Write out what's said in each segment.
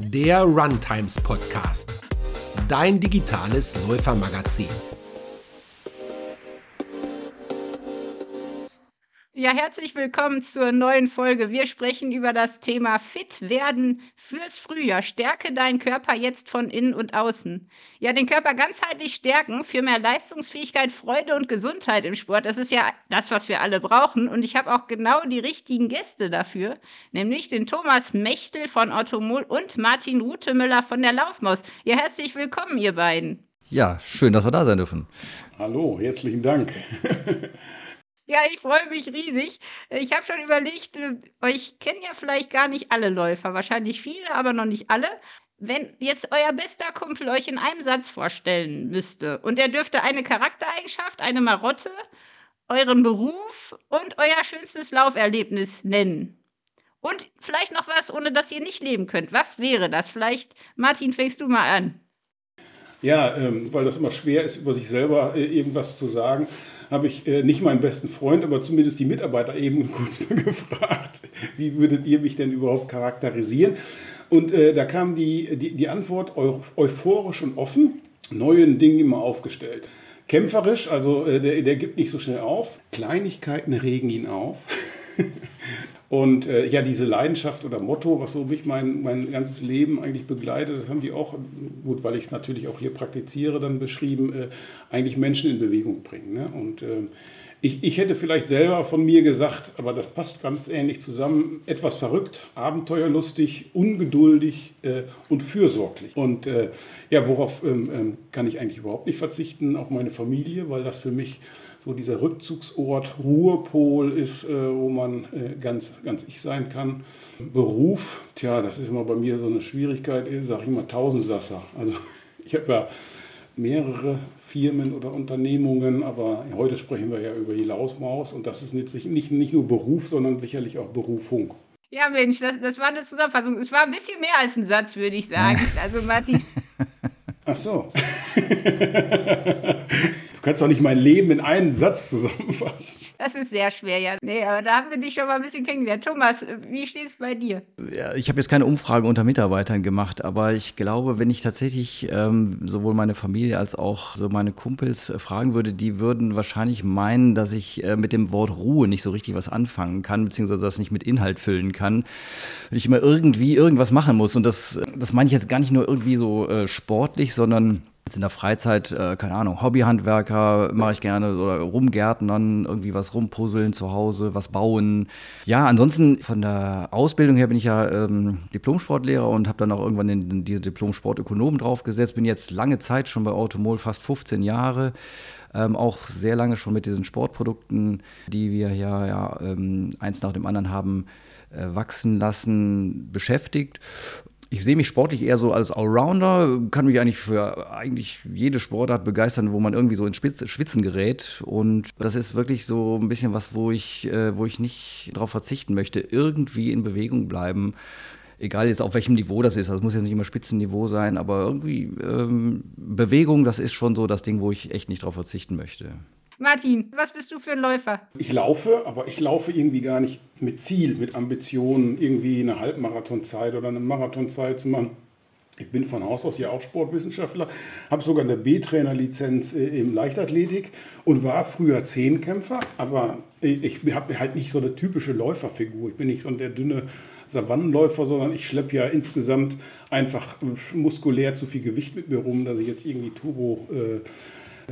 der Runtimes Podcast, dein digitales Läufermagazin. Ja, herzlich willkommen zur neuen Folge. Wir sprechen über das Thema Fit werden fürs Frühjahr. Stärke deinen Körper jetzt von innen und außen. Ja, den Körper ganzheitlich stärken für mehr Leistungsfähigkeit, Freude und Gesundheit im Sport. Das ist ja das, was wir alle brauchen. Und ich habe auch genau die richtigen Gäste dafür, nämlich den Thomas Mechtel von Automol und Martin Rutemüller von der Laufmaus. Ja, herzlich willkommen, ihr beiden. Ja, schön, dass wir da sein dürfen. Hallo, herzlichen Dank. Ja, ich freue mich riesig. Ich habe schon überlegt, äh, euch kennen ja vielleicht gar nicht alle Läufer, wahrscheinlich viele, aber noch nicht alle. Wenn jetzt euer bester Kumpel euch in einem Satz vorstellen müsste und er dürfte eine Charaktereigenschaft, eine Marotte, euren Beruf und euer schönstes Lauferlebnis nennen. Und vielleicht noch was, ohne dass ihr nicht leben könnt. Was wäre das? Vielleicht, Martin, fängst du mal an. Ja, ähm, weil das immer schwer ist, über sich selber äh, irgendwas zu sagen habe ich äh, nicht meinen besten Freund, aber zumindest die Mitarbeiter eben kurz mal gefragt, wie würdet ihr mich denn überhaupt charakterisieren? Und äh, da kam die, die, die Antwort euphorisch und offen, neuen Dingen immer aufgestellt. Kämpferisch, also äh, der, der gibt nicht so schnell auf. Kleinigkeiten regen ihn auf. Und äh, ja, diese Leidenschaft oder Motto, was so mich mein, mein ganzes Leben eigentlich begleitet, das haben die auch, gut, weil ich es natürlich auch hier praktiziere, dann beschrieben, äh, eigentlich Menschen in Bewegung bringen. Ne? Und äh, ich, ich hätte vielleicht selber von mir gesagt, aber das passt ganz ähnlich zusammen, etwas verrückt, abenteuerlustig, ungeduldig äh, und fürsorglich. Und äh, ja, worauf ähm, ähm, kann ich eigentlich überhaupt nicht verzichten? Auf meine Familie, weil das für mich so dieser Rückzugsort, Ruhepol ist, äh, wo man äh, ganz, ganz ich sein kann. Beruf, tja, das ist immer bei mir so eine Schwierigkeit, sage ich immer Tausendsasser. Also ich habe ja mehrere Firmen oder Unternehmungen, aber heute sprechen wir ja über die Lausmaus und das ist nicht, nicht, nicht nur Beruf, sondern sicherlich auch Berufung. Ja, Mensch, das, das war eine Zusammenfassung. Es war ein bisschen mehr als ein Satz, würde ich sagen. Also, Martin. Ach so. Du kannst doch nicht mein Leben in einen Satz zusammenfassen. Das ist sehr schwer, ja. Nee, aber da haben wir dich schon mal ein bisschen kennengelernt. Thomas, wie steht es bei dir? Ja, ich habe jetzt keine Umfrage unter Mitarbeitern gemacht, aber ich glaube, wenn ich tatsächlich ähm, sowohl meine Familie als auch so meine Kumpels äh, fragen würde, die würden wahrscheinlich meinen, dass ich äh, mit dem Wort Ruhe nicht so richtig was anfangen kann, beziehungsweise das nicht mit Inhalt füllen kann. Wenn ich immer irgendwie irgendwas machen muss. Und das, das meine ich jetzt gar nicht nur irgendwie so äh, sportlich, sondern Jetzt in der Freizeit, äh, keine Ahnung, Hobbyhandwerker mache ich gerne oder rumgärtnern, irgendwie was rumpuzzeln zu Hause, was bauen. Ja, ansonsten von der Ausbildung her bin ich ja ähm, Diplomsportlehrer und habe dann auch irgendwann den, diese Diplom-Sportökonom draufgesetzt. Bin jetzt lange Zeit schon bei Automol, fast 15 Jahre. Ähm, auch sehr lange schon mit diesen Sportprodukten, die wir ja, ja ähm, eins nach dem anderen haben äh, wachsen lassen, beschäftigt ich sehe mich sportlich eher so als Allrounder, kann mich eigentlich für eigentlich jede Sportart begeistern, wo man irgendwie so ins Schwitzen gerät. Und das ist wirklich so ein bisschen was, wo ich, äh, wo ich nicht darauf verzichten möchte, irgendwie in Bewegung bleiben. Egal jetzt auf welchem Niveau das ist, das muss jetzt nicht immer Spitzenniveau sein, aber irgendwie ähm, Bewegung, das ist schon so das Ding, wo ich echt nicht darauf verzichten möchte. Martin, was bist du für ein Läufer? Ich laufe, aber ich laufe irgendwie gar nicht mit Ziel, mit Ambitionen, irgendwie eine Halbmarathonzeit oder eine Marathonzeit zu machen. Ich bin von Haus aus ja auch Sportwissenschaftler, habe sogar eine B-Trainer-Lizenz äh, im Leichtathletik und war früher Zehnkämpfer, aber ich habe halt nicht so eine typische Läuferfigur. Ich bin nicht so der dünne Savannenläufer, sondern ich schleppe ja insgesamt einfach muskulär zu viel Gewicht mit mir rum, dass ich jetzt irgendwie Turbo äh, äh,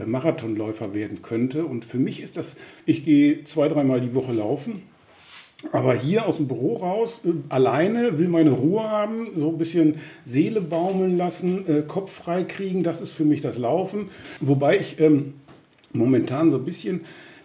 Marathonläufer werden könnte. Und für mich ist das, ich gehe zwei, dreimal die Woche laufen. Aber hier aus dem Büro raus, äh, alleine, will meine Ruhe haben, so ein bisschen Seele baumeln lassen, äh, Kopf frei kriegen, das ist für mich das Laufen. Wobei ich ähm, momentan so ein bisschen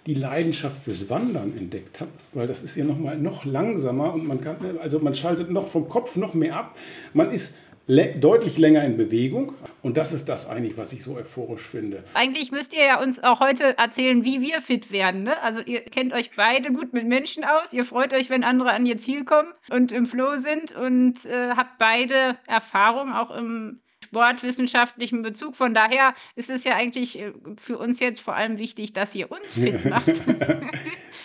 die Leidenschaft fürs Wandern entdeckt habe, weil das ist ja noch mal noch langsamer und man kann, also man schaltet noch vom Kopf noch mehr ab. Man ist deutlich länger in Bewegung. Und das ist das eigentlich, was ich so euphorisch finde. Eigentlich müsst ihr ja uns auch heute erzählen, wie wir fit werden. Ne? Also ihr kennt euch beide gut mit Menschen aus. Ihr freut euch, wenn andere an ihr Ziel kommen und im Flow sind und äh, habt beide Erfahrung auch im sportwissenschaftlichen Bezug. Von daher ist es ja eigentlich äh, für uns jetzt vor allem wichtig, dass ihr uns fit macht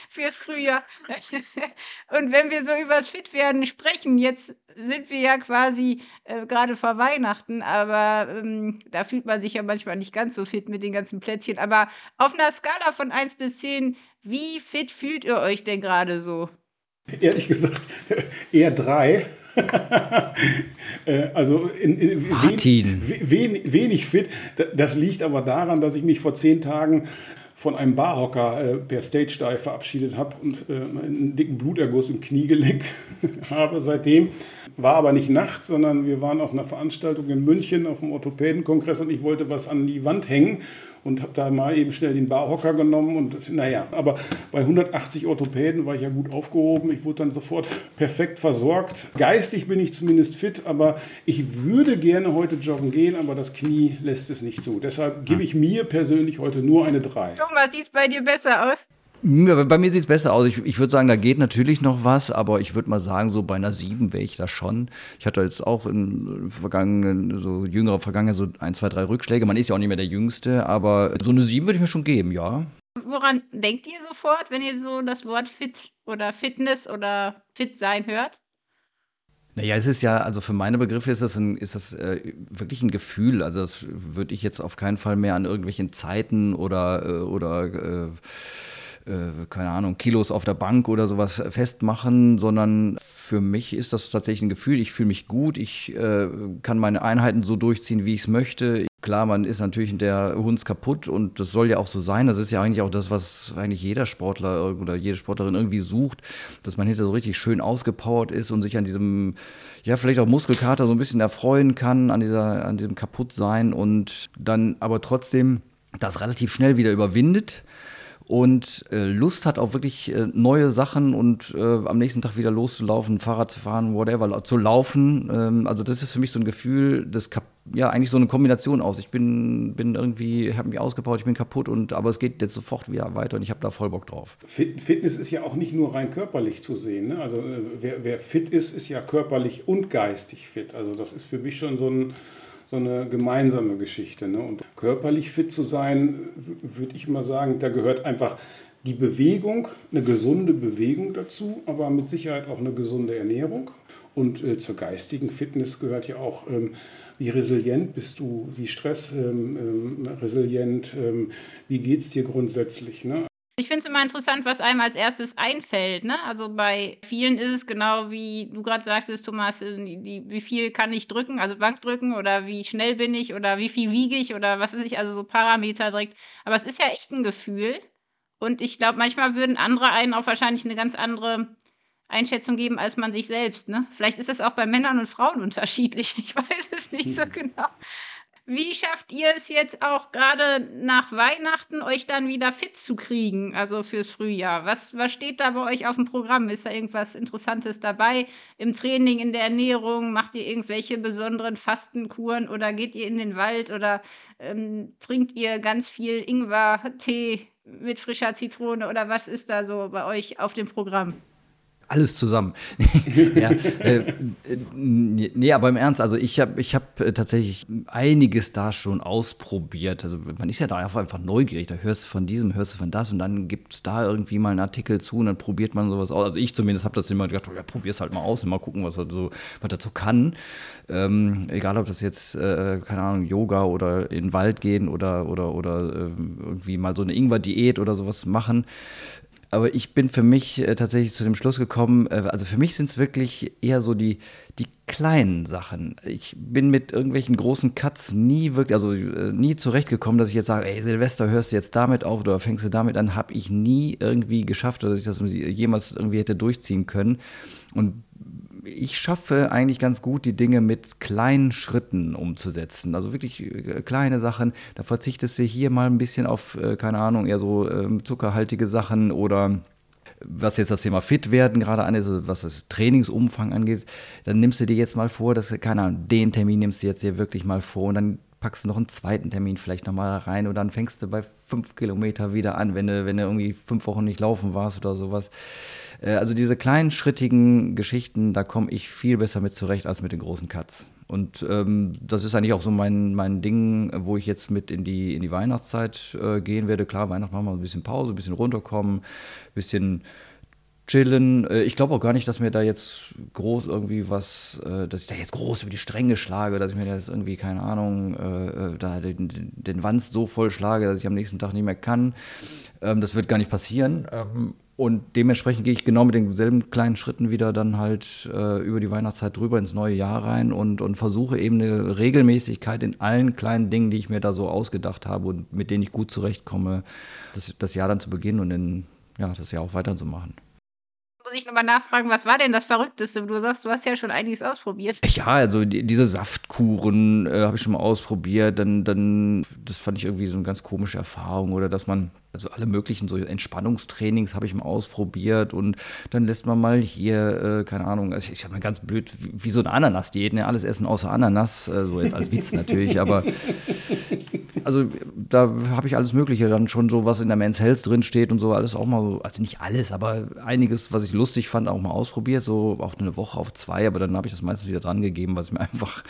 fürs Frühjahr. Und wenn wir so übers Fitwerden sprechen, jetzt sind wir ja quasi äh, gerade vor Weihnachten, aber ähm, da fühlt man sich ja manchmal nicht ganz so fit mit den ganzen Plätzchen. Aber auf einer Skala von 1 bis 10, wie fit fühlt ihr euch denn gerade so? Ehrlich gesagt, eher drei. Äh, also in, in, wenig, wenig, wenig fit. Das liegt aber daran, dass ich mich vor zehn Tagen von einem Barhocker äh, per Stage Dive verabschiedet habe und äh, einen dicken Bluterguss im Kniegelenk habe seitdem. War aber nicht nachts, sondern wir waren auf einer Veranstaltung in München auf dem Orthopädenkongress und ich wollte was an die Wand hängen und habe da mal eben schnell den Barhocker genommen und naja, aber bei 180 Orthopäden war ich ja gut aufgehoben. Ich wurde dann sofort perfekt versorgt. Geistig bin ich zumindest fit, aber ich würde gerne heute joggen gehen, aber das Knie lässt es nicht zu. Deshalb gebe ich mir persönlich heute nur eine 3. Thomas, sieht es bei dir besser aus? Bei mir sieht es besser aus. Ich, ich würde sagen, da geht natürlich noch was, aber ich würde mal sagen, so bei einer 7 wäre ich da schon. Ich hatte jetzt auch in vergangenen, so jüngerer Vergangenheit so ein, zwei, drei Rückschläge. Man ist ja auch nicht mehr der Jüngste, aber so eine 7 würde ich mir schon geben, ja. Woran denkt ihr sofort, wenn ihr so das Wort fit oder Fitness oder fit sein hört? Naja, es ist ja, also für meine Begriffe ist das, ein, ist das äh, wirklich ein Gefühl. Also das würde ich jetzt auf keinen Fall mehr an irgendwelchen Zeiten oder, äh, oder äh, äh, keine Ahnung, Kilos auf der Bank oder sowas festmachen, sondern für mich ist das tatsächlich ein Gefühl. Ich fühle mich gut, ich äh, kann meine Einheiten so durchziehen, wie ich es möchte. Klar, man ist natürlich der Hunds kaputt und das soll ja auch so sein. Das ist ja eigentlich auch das, was eigentlich jeder Sportler oder jede Sportlerin irgendwie sucht, dass man hinter so richtig schön ausgepowert ist und sich an diesem, ja, vielleicht auch Muskelkater so ein bisschen erfreuen kann, an, dieser, an diesem Kaputtsein und dann aber trotzdem das relativ schnell wieder überwindet und äh, Lust hat auf wirklich äh, neue Sachen und äh, am nächsten Tag wieder loszulaufen, Fahrrad zu fahren, whatever, zu laufen. Ähm, also das ist für mich so ein Gefühl, das ja eigentlich so eine Kombination aus. Ich bin, bin irgendwie, habe mich ausgebaut, ich bin kaputt und aber es geht jetzt sofort wieder weiter und ich habe da voll Bock drauf. Fitness ist ja auch nicht nur rein körperlich zu sehen. Ne? Also äh, wer, wer fit ist, ist ja körperlich und geistig fit. Also das ist für mich schon so ein so eine gemeinsame Geschichte. Ne? Und körperlich fit zu sein, würde ich mal sagen, da gehört einfach die Bewegung, eine gesunde Bewegung dazu, aber mit Sicherheit auch eine gesunde Ernährung. Und äh, zur geistigen Fitness gehört ja auch, ähm, wie resilient bist du, wie stressresilient, ähm, ähm, wie geht es dir grundsätzlich. Ne? Ich finde es immer interessant, was einem als erstes einfällt. Ne? Also bei vielen ist es genau wie du gerade sagtest, Thomas, äh, die, die, wie viel kann ich drücken, also Bank drücken oder wie schnell bin ich oder wie viel wiege ich oder was weiß ich, also so Parameter direkt. Aber es ist ja echt ein Gefühl. Und ich glaube, manchmal würden andere einen auch wahrscheinlich eine ganz andere Einschätzung geben als man sich selbst. Ne? Vielleicht ist es auch bei Männern und Frauen unterschiedlich. Ich weiß es nicht so genau. Wie schafft ihr es jetzt auch gerade nach Weihnachten, euch dann wieder fit zu kriegen, also fürs Frühjahr? Was, was steht da bei euch auf dem Programm? Ist da irgendwas Interessantes dabei im Training, in der Ernährung? Macht ihr irgendwelche besonderen Fastenkuren oder geht ihr in den Wald oder ähm, trinkt ihr ganz viel Ingwer-Tee mit frischer Zitrone oder was ist da so bei euch auf dem Programm? Alles zusammen. ja, äh, nee, aber im Ernst, also ich habe ich hab äh, tatsächlich einiges da schon ausprobiert. Also man ist ja da einfach neugierig, da hörst du von diesem, hörst du von das und dann gibt es da irgendwie mal einen Artikel zu und dann probiert man sowas aus. Also ich zumindest habe das immer gedacht, oh ja, probier's halt mal aus und mal gucken, was er so, was dazu kann. Ähm, egal, ob das jetzt, äh, keine Ahnung, Yoga oder in den Wald gehen oder, oder, oder äh, irgendwie mal so eine Ingwer-Diät oder sowas machen. Aber ich bin für mich äh, tatsächlich zu dem Schluss gekommen, äh, also für mich sind es wirklich eher so die, die kleinen Sachen. Ich bin mit irgendwelchen großen Cuts nie wirklich, also äh, nie zurechtgekommen, dass ich jetzt sage, ey Silvester, hörst du jetzt damit auf oder fängst du damit an, habe ich nie irgendwie geschafft, dass ich das jemals irgendwie hätte durchziehen können. Und ich schaffe eigentlich ganz gut, die Dinge mit kleinen Schritten umzusetzen. Also wirklich äh, kleine Sachen. Da verzichtest du hier mal ein bisschen auf, äh, keine Ahnung, eher so ähm, zuckerhaltige Sachen oder was jetzt das Thema fit werden gerade an ist, was das Trainingsumfang angeht, dann nimmst du dir jetzt mal vor, dass keine Ahnung, den Termin nimmst du jetzt dir wirklich mal vor und dann packst du noch einen zweiten Termin vielleicht nochmal rein und dann fängst du bei fünf Kilometer wieder an, wenn du, wenn du irgendwie fünf Wochen nicht laufen warst oder sowas. Äh, also diese kleinen, schrittigen Geschichten, da komme ich viel besser mit zurecht als mit den großen Cuts. Und ähm, das ist eigentlich auch so mein, mein Ding, wo ich jetzt mit in die, in die Weihnachtszeit äh, gehen werde. Klar, Weihnachten machen wir ein bisschen Pause, ein bisschen runterkommen, ein bisschen chillen. Äh, ich glaube auch gar nicht, dass mir da jetzt groß irgendwie was, äh, dass ich da jetzt groß über die Stränge schlage, dass ich mir da jetzt irgendwie, keine Ahnung, da den, den Wanst so voll schlage, dass ich am nächsten Tag nicht mehr kann. Ähm, das wird gar nicht passieren. Und dementsprechend gehe ich genau mit denselben kleinen Schritten wieder dann halt äh, über die Weihnachtszeit drüber ins neue Jahr rein und, und versuche eben eine Regelmäßigkeit in allen kleinen Dingen, die ich mir da so ausgedacht habe und mit denen ich gut zurechtkomme, das, das Jahr dann zu beginnen und dann ja, das Jahr auch weiterzumachen muss ich nochmal nachfragen, was war denn das Verrückteste? Du sagst, du hast ja schon einiges ausprobiert. Ja, also die, diese Saftkuren äh, habe ich schon mal ausprobiert. Dann, dann, das fand ich irgendwie so eine ganz komische Erfahrung. Oder dass man also alle möglichen so Entspannungstrainings habe ich mal ausprobiert und dann lässt man mal hier, äh, keine Ahnung, also ich, ich habe mal ganz blöd, wie, wie so eine Ananas-Diät, ne? alles essen außer Ananas, äh, so jetzt als Witz natürlich, aber also da habe ich alles Mögliche dann schon so, was in der Men's Health drin steht und so, alles auch mal so, also nicht alles, aber einiges, was ich lustig fand, auch mal ausprobiert, so auf eine Woche, auf zwei, aber dann habe ich das meistens wieder dran gegeben, was mir einfach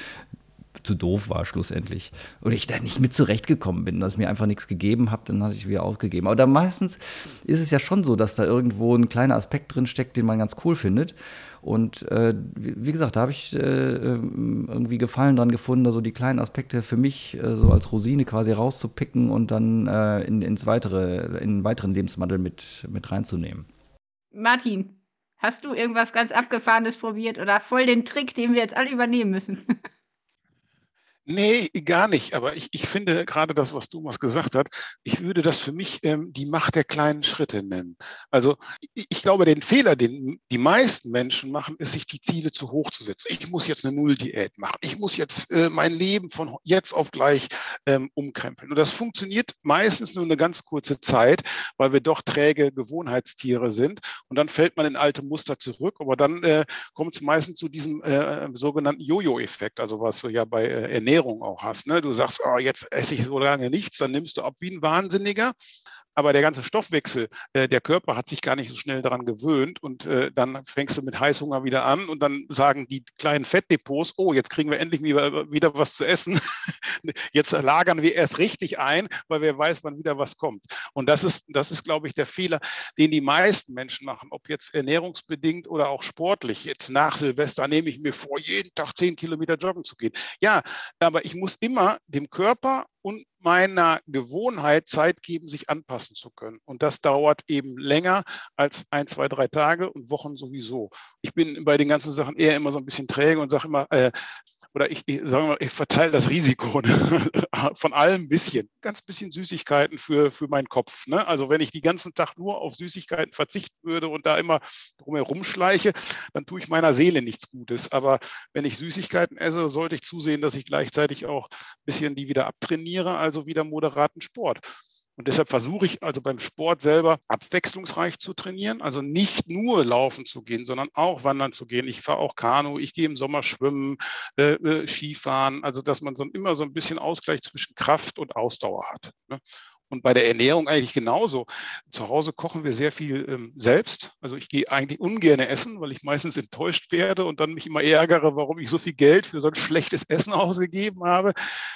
zu doof war schlussendlich. Und ich da nicht mit zurechtgekommen bin, dass mir einfach nichts gegeben habe, dann hatte ich wieder aufgegeben. Aber da meistens ist es ja schon so, dass da irgendwo ein kleiner Aspekt drin steckt, den man ganz cool findet. Und äh, wie gesagt, da habe ich äh, irgendwie Gefallen dran gefunden, da so die kleinen Aspekte für mich äh, so als Rosine quasi rauszupicken und dann äh, in, ins weitere, in weiteren Lebenswandel mit, mit reinzunehmen. Martin, hast du irgendwas ganz Abgefahrenes probiert oder voll den Trick, den wir jetzt alle übernehmen müssen? Nee, gar nicht. Aber ich, ich finde gerade das, was Thomas gesagt hat, ich würde das für mich ähm, die Macht der kleinen Schritte nennen. Also ich, ich, glaube, den Fehler, den die meisten Menschen machen, ist, sich die Ziele zu hoch zu setzen. Ich muss jetzt eine Null-Diät machen. Ich muss jetzt äh, mein Leben von jetzt auf gleich ähm, umkrempeln. Und das funktioniert meistens nur eine ganz kurze Zeit, weil wir doch träge Gewohnheitstiere sind. Und dann fällt man in alte Muster zurück. Aber dann äh, kommt es meistens zu diesem äh, sogenannten Jojo-Effekt, also was wir ja bei äh, Ernährung Ernährung auch hast. Ne? Du sagst, oh, jetzt esse ich so lange nichts, dann nimmst du ab wie ein Wahnsinniger aber der ganze Stoffwechsel, äh, der Körper hat sich gar nicht so schnell daran gewöhnt und äh, dann fängst du mit Heißhunger wieder an und dann sagen die kleinen Fettdepots, oh, jetzt kriegen wir endlich wieder, wieder was zu essen. jetzt lagern wir erst richtig ein, weil wer weiß, wann wieder was kommt. Und das ist, das ist, glaube ich, der Fehler, den die meisten Menschen machen, ob jetzt ernährungsbedingt oder auch sportlich. Jetzt nach Silvester nehme ich mir vor, jeden Tag zehn Kilometer joggen zu gehen. Ja, aber ich muss immer dem Körper und meiner Gewohnheit Zeit geben, sich anpassen zu können. Und das dauert eben länger als ein, zwei, drei Tage und Wochen sowieso. Ich bin bei den ganzen Sachen eher immer so ein bisschen träge und sage immer, äh, oder ich, ich sage mal, ich verteile das Risiko von allem ein bisschen, ganz bisschen Süßigkeiten für, für meinen Kopf. Ne? Also wenn ich die ganzen Tag nur auf Süßigkeiten verzichten würde und da immer drumherum schleiche, dann tue ich meiner Seele nichts Gutes. Aber wenn ich Süßigkeiten esse, sollte ich zusehen, dass ich gleichzeitig auch ein bisschen die wieder abtrainiere, also wieder moderaten Sport. Und deshalb versuche ich also beim Sport selber abwechslungsreich zu trainieren, also nicht nur laufen zu gehen, sondern auch wandern zu gehen. Ich fahre auch Kanu, ich gehe im Sommer schwimmen, äh, äh, Skifahren, also dass man so immer so ein bisschen Ausgleich zwischen Kraft und Ausdauer hat. Ne? Und bei der Ernährung eigentlich genauso. Zu Hause kochen wir sehr viel ähm, selbst. Also ich gehe eigentlich ungern essen, weil ich meistens enttäuscht werde und dann mich immer ärgere, warum ich so viel Geld für so ein schlechtes Essen ausgegeben habe.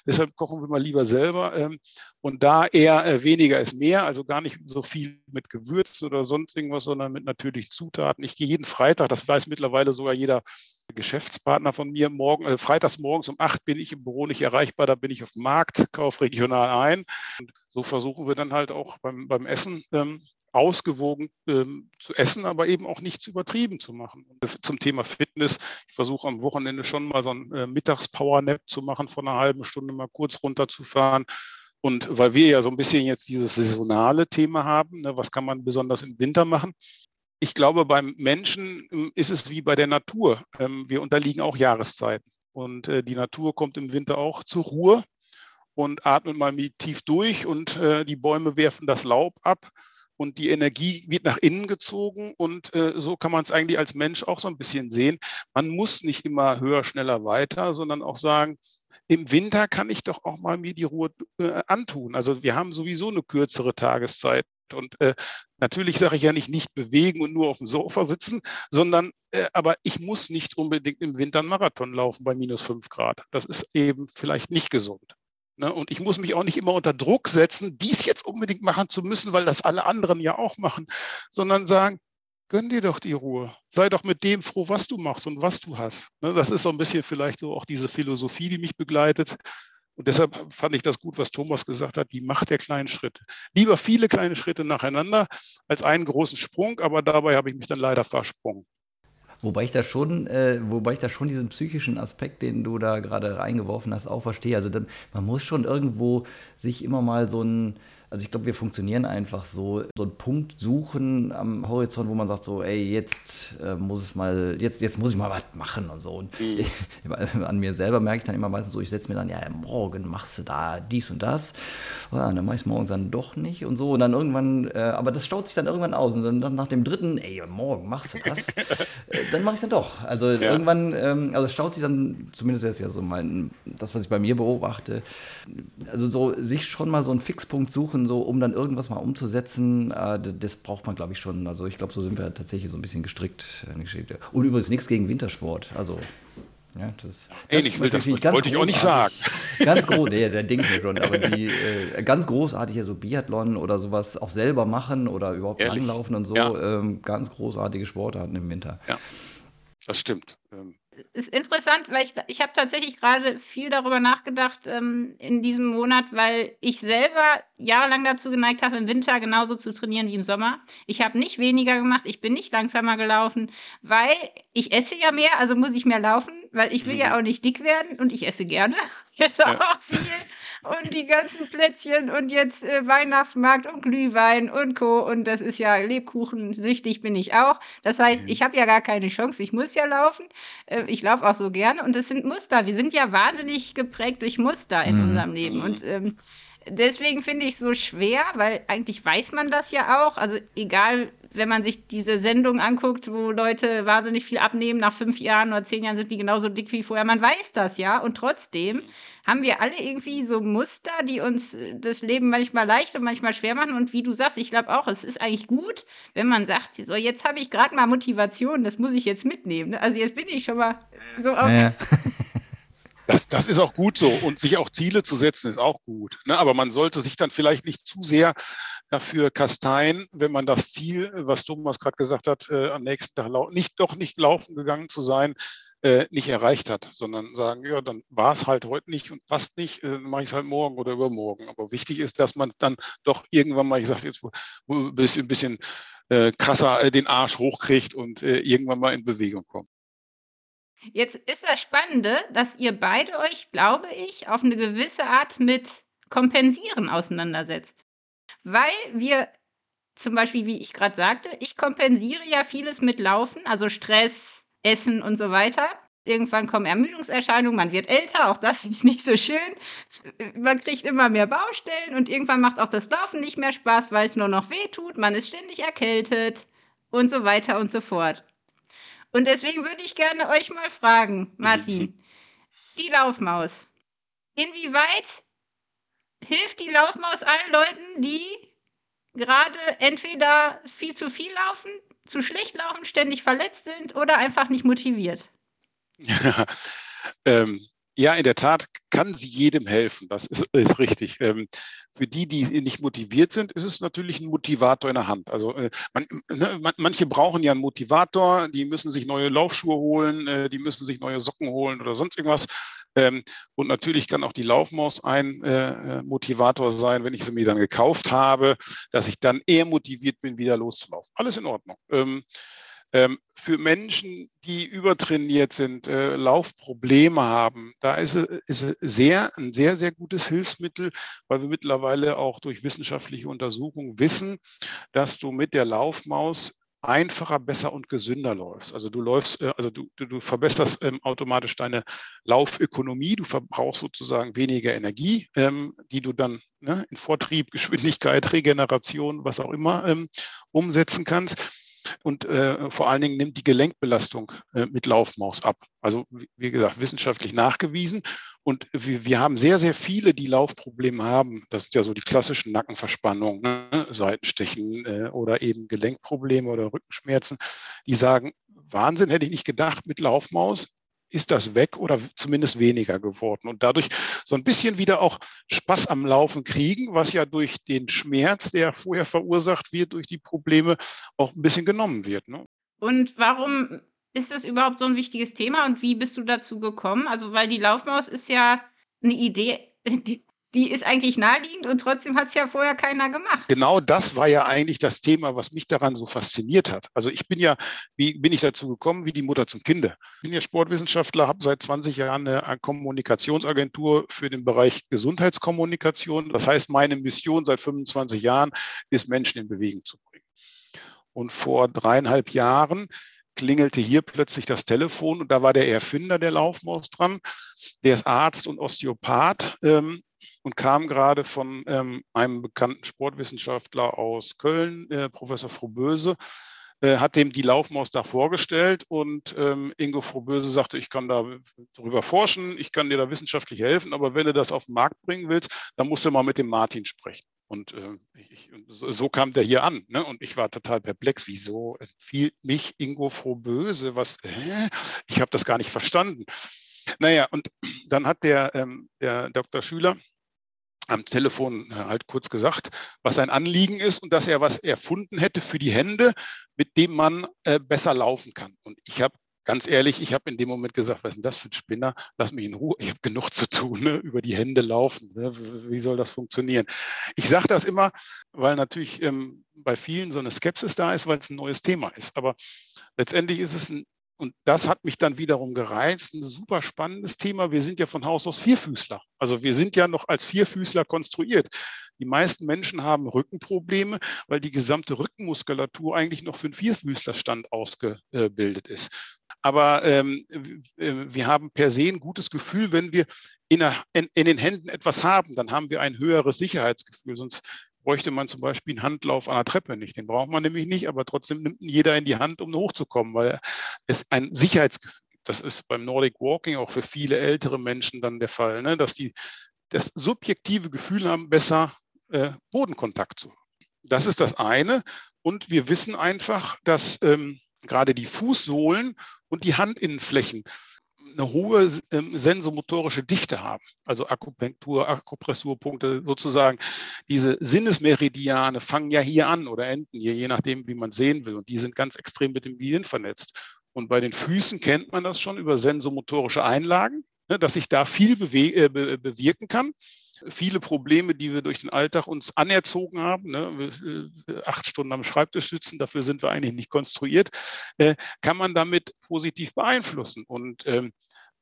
Deshalb kochen wir mal lieber selber. Ähm, und da eher äh, weniger ist mehr, also gar nicht so viel mit Gewürzen oder sonst irgendwas, sondern mit natürlichen Zutaten. Ich gehe jeden Freitag, das weiß mittlerweile sogar jeder Geschäftspartner von mir morgen, äh, freitags morgens um acht bin ich im Büro nicht erreichbar, da bin ich auf dem Markt, kaufe regional ein. Und so versuchen wir dann halt auch beim, beim Essen ähm, ausgewogen ähm, zu essen, aber eben auch nicht zu übertrieben zu machen. Und zum Thema Fitness, ich versuche am Wochenende schon mal so ein äh, Mittags-Power-Nap zu machen, von einer halben Stunde mal kurz runterzufahren. Und weil wir ja so ein bisschen jetzt dieses saisonale Thema haben, ne, was kann man besonders im Winter machen, ich glaube, beim Menschen ähm, ist es wie bei der Natur. Ähm, wir unterliegen auch Jahreszeiten. Und äh, die Natur kommt im Winter auch zur Ruhe und atmet mal tief durch und äh, die Bäume werfen das Laub ab und die Energie wird nach innen gezogen und äh, so kann man es eigentlich als Mensch auch so ein bisschen sehen. Man muss nicht immer höher, schneller, weiter, sondern auch sagen, im Winter kann ich doch auch mal mir die Ruhe antun. Also wir haben sowieso eine kürzere Tageszeit Und äh, natürlich sage ich ja nicht nicht bewegen und nur auf dem Sofa sitzen, sondern äh, aber ich muss nicht unbedingt im Winter einen Marathon laufen bei minus fünf Grad. Das ist eben vielleicht nicht gesund. Ne? Und ich muss mich auch nicht immer unter Druck setzen, dies jetzt unbedingt machen zu müssen, weil das alle anderen ja auch machen, sondern sagen, gönn dir doch die Ruhe. Sei doch mit dem froh, was du machst und was du hast. Ne? Das ist so ein bisschen vielleicht so auch diese Philosophie, die mich begleitet. Und deshalb fand ich das gut, was Thomas gesagt hat, die Macht der kleinen Schritte. Lieber viele kleine Schritte nacheinander als einen großen Sprung, aber dabei habe ich mich dann leider versprungen. Wobei ich da schon, äh, wobei ich da schon diesen psychischen Aspekt, den du da gerade reingeworfen hast, auch verstehe. Also dann, man muss schon irgendwo sich immer mal so ein also ich glaube, wir funktionieren einfach so, so einen Punkt suchen am Horizont, wo man sagt so, ey, jetzt äh, muss es mal, jetzt, jetzt muss ich mal was machen und so. Und ich, an mir selber merke ich dann immer meistens so, ich setze mir dann, ja, morgen machst du da dies und das. Ja, und dann mache ich es morgen dann doch nicht und so. Und dann irgendwann, äh, aber das staut sich dann irgendwann aus. Und dann nach dem dritten, ey, morgen machst du das, äh, dann mache ich es dann doch. Also ja. irgendwann, ähm, also es staut sich dann, zumindest jetzt ja so mein, das, was ich bei mir beobachte, also so sich schon mal so einen Fixpunkt suchen, machen, so um dann irgendwas mal umzusetzen, äh, das braucht man, glaube ich, schon. Also ich glaube, so sind wir tatsächlich so ein bisschen gestrickt. Und übrigens nichts gegen Wintersport. Also ja, das, Ähnlich will das wollte ich auch nicht sagen. Ganz groß, nee, der denkt mir schon, aber die äh, ganz großartig hier so Biathlon oder sowas auch selber machen oder überhaupt Ehrlich? langlaufen und so, ja. ähm, ganz großartige Sportarten im Winter. Ja, das stimmt. Ähm, ist interessant, weil ich, ich habe tatsächlich gerade viel darüber nachgedacht ähm, in diesem Monat, weil ich selber jahrelang dazu geneigt habe, im Winter genauso zu trainieren wie im Sommer. Ich habe nicht weniger gemacht, ich bin nicht langsamer gelaufen, weil ich esse ja mehr, also muss ich mehr laufen, weil ich will ja mhm. auch nicht dick werden und ich esse gerne. Ich esse ja. auch viel und die ganzen Plätzchen und jetzt äh, Weihnachtsmarkt und Glühwein und Co. Und das ist ja Lebkuchen, süchtig bin ich auch. Das heißt, mhm. ich habe ja gar keine Chance, ich muss ja laufen. Äh, ich laufe auch so gerne und es sind Muster. Wir sind ja wahnsinnig geprägt durch Muster in mhm. unserem Leben. Und ähm, deswegen finde ich es so schwer, weil eigentlich weiß man das ja auch. Also egal, wenn man sich diese Sendung anguckt, wo Leute wahnsinnig viel abnehmen, nach fünf Jahren oder zehn Jahren sind die genauso dick wie vorher. Man weiß das ja. Und trotzdem haben wir alle irgendwie so Muster, die uns das Leben manchmal leicht und manchmal schwer machen. Und wie du sagst, ich glaube auch, es ist eigentlich gut, wenn man sagt, so jetzt habe ich gerade mal Motivation, das muss ich jetzt mitnehmen. Also jetzt bin ich schon mal so auf. Ja. Das, das ist auch gut so. Und sich auch Ziele zu setzen, ist auch gut. Ne? Aber man sollte sich dann vielleicht nicht zu sehr dafür kasteien, wenn man das Ziel, was Thomas gerade gesagt hat, äh, am nächsten Tag nicht doch nicht laufen gegangen zu sein, äh, nicht erreicht hat, sondern sagen, ja, dann war es halt heute nicht und passt nicht, äh, dann mache ich es halt morgen oder übermorgen. Aber wichtig ist, dass man dann doch irgendwann mal, ich sage jetzt, ein bisschen, bisschen äh, krasser äh, den Arsch hochkriegt und äh, irgendwann mal in Bewegung kommt. Jetzt ist das Spannende, dass ihr beide euch, glaube ich, auf eine gewisse Art mit Kompensieren auseinandersetzt. Weil wir zum Beispiel, wie ich gerade sagte, ich kompensiere ja vieles mit Laufen, also Stress, Essen und so weiter. Irgendwann kommen Ermüdungserscheinungen, man wird älter, auch das ist nicht so schön. Man kriegt immer mehr Baustellen und irgendwann macht auch das Laufen nicht mehr Spaß, weil es nur noch weh tut, man ist ständig erkältet und so weiter und so fort. Und deswegen würde ich gerne euch mal fragen, Martin, die Laufmaus. Inwieweit hilft die Laufmaus allen Leuten, die gerade entweder viel zu viel laufen, zu schlecht laufen, ständig verletzt sind oder einfach nicht motiviert? Ähm, ja, in der Tat kann sie jedem helfen. Das ist, ist richtig. Ähm, für die, die nicht motiviert sind, ist es natürlich ein Motivator in der Hand. Also äh, man, ne, manche brauchen ja einen Motivator, die müssen sich neue Laufschuhe holen, äh, die müssen sich neue Socken holen oder sonst irgendwas. Ähm, und natürlich kann auch die Laufmaus ein äh, äh Motivator sein, wenn ich sie mir dann gekauft habe, dass ich dann eher motiviert bin, wieder loszulaufen. Alles in Ordnung. Ähm, für Menschen, die übertrainiert sind, äh, Laufprobleme haben, da ist es sehr, ein sehr, sehr gutes Hilfsmittel, weil wir mittlerweile auch durch wissenschaftliche Untersuchungen wissen, dass du mit der Laufmaus einfacher, besser und gesünder läufst. Also du läufst, äh, also du, du, verbesserst ähm, automatisch deine Laufökonomie, du verbrauchst sozusagen weniger Energie, ähm, die du dann ne, in Vortrieb, Geschwindigkeit, Regeneration, was auch immer ähm, umsetzen kannst. Und äh, vor allen Dingen nimmt die Gelenkbelastung äh, mit Laufmaus ab. Also wie gesagt, wissenschaftlich nachgewiesen. Und wir, wir haben sehr, sehr viele, die Laufprobleme haben. Das sind ja so die klassischen Nackenverspannungen, ne? Seitenstechen äh, oder eben Gelenkprobleme oder Rückenschmerzen. Die sagen, Wahnsinn, hätte ich nicht gedacht, mit Laufmaus ist das weg oder zumindest weniger geworden. Und dadurch so ein bisschen wieder auch Spaß am Laufen kriegen, was ja durch den Schmerz, der vorher verursacht wird, durch die Probleme auch ein bisschen genommen wird. Ne? Und warum ist das überhaupt so ein wichtiges Thema und wie bist du dazu gekommen? Also, weil die Laufmaus ist ja eine Idee, die, die ist eigentlich naheliegend und trotzdem hat es ja vorher keiner gemacht. Genau das war ja eigentlich das Thema, was mich daran so fasziniert hat. Also ich bin ja, wie bin ich dazu gekommen, wie die Mutter zum Kinde. Ich bin ja Sportwissenschaftler, habe seit 20 Jahren eine Kommunikationsagentur für den Bereich Gesundheitskommunikation. Das heißt, meine Mission seit 25 Jahren ist, Menschen in Bewegung zu bringen. Und vor dreieinhalb Jahren klingelte hier plötzlich das Telefon und da war der Erfinder der Laufmaus dran. Der ist Arzt und Osteopath ähm, und kam gerade von ähm, einem bekannten Sportwissenschaftler aus Köln, äh, Professor Froböse, äh, hat dem die Laufmaus da vorgestellt und ähm, Ingo Froböse sagte, ich kann da darüber forschen, ich kann dir da wissenschaftlich helfen, aber wenn du das auf den Markt bringen willst, dann musst du mal mit dem Martin sprechen. Und äh, ich, so, kam der hier an. Ne? Und ich war total perplex. Wieso empfiehlt mich Ingo Froböse? Was? Hä? Ich habe das gar nicht verstanden. Naja, und dann hat der, ähm, der Dr. Schüler am Telefon äh, halt kurz gesagt, was sein Anliegen ist und dass er was erfunden hätte für die Hände, mit dem man äh, besser laufen kann. Und ich habe ganz ehrlich, ich habe in dem Moment gesagt, was ist denn das für ein Spinner? Lass mich in Ruhe, ich habe genug zu tun, ne? über die Hände laufen. Ne? Wie soll das funktionieren? Ich sage das immer, weil natürlich ähm, bei vielen so eine Skepsis da ist, weil es ein neues Thema ist. Aber letztendlich ist es ein und das hat mich dann wiederum gereizt. Ein super spannendes Thema. Wir sind ja von Haus aus Vierfüßler. Also wir sind ja noch als Vierfüßler konstruiert. Die meisten Menschen haben Rückenprobleme, weil die gesamte Rückenmuskulatur eigentlich noch für einen Vierfüßlerstand ausgebildet ist. Aber ähm, wir haben per se ein gutes Gefühl, wenn wir in, in, in, den Händen etwas haben, dann haben wir ein höheres Sicherheitsgefühl. Sonst bräuchte man zum Beispiel einen Handlauf an der Treppe nicht. Den braucht man nämlich nicht, aber trotzdem nimmt jeder in die Hand, um hochzukommen, weil es ein Sicherheitsgefühl gibt. Das ist beim Nordic Walking auch für viele ältere Menschen dann der Fall, ne? dass die das subjektive Gefühl haben, besser äh, Bodenkontakt zu haben. Das ist das eine. Und wir wissen einfach, dass ähm, gerade die Fußsohlen und die Handinnenflächen eine hohe ähm, sensomotorische Dichte haben, also Akupunktur, Akupressurpunkte sozusagen. Diese Sinnesmeridiane fangen ja hier an oder enden hier, je nachdem, wie man sehen will. Und die sind ganz extrem mit dem Gehirn vernetzt. Und bei den Füßen kennt man das schon über sensomotorische Einlagen, ne, dass sich da viel äh, be bewirken kann viele Probleme, die wir durch den Alltag uns anerzogen haben, ne, äh, acht Stunden am Schreibtisch sitzen, dafür sind wir eigentlich nicht konstruiert, äh, kann man damit positiv beeinflussen. Und ähm,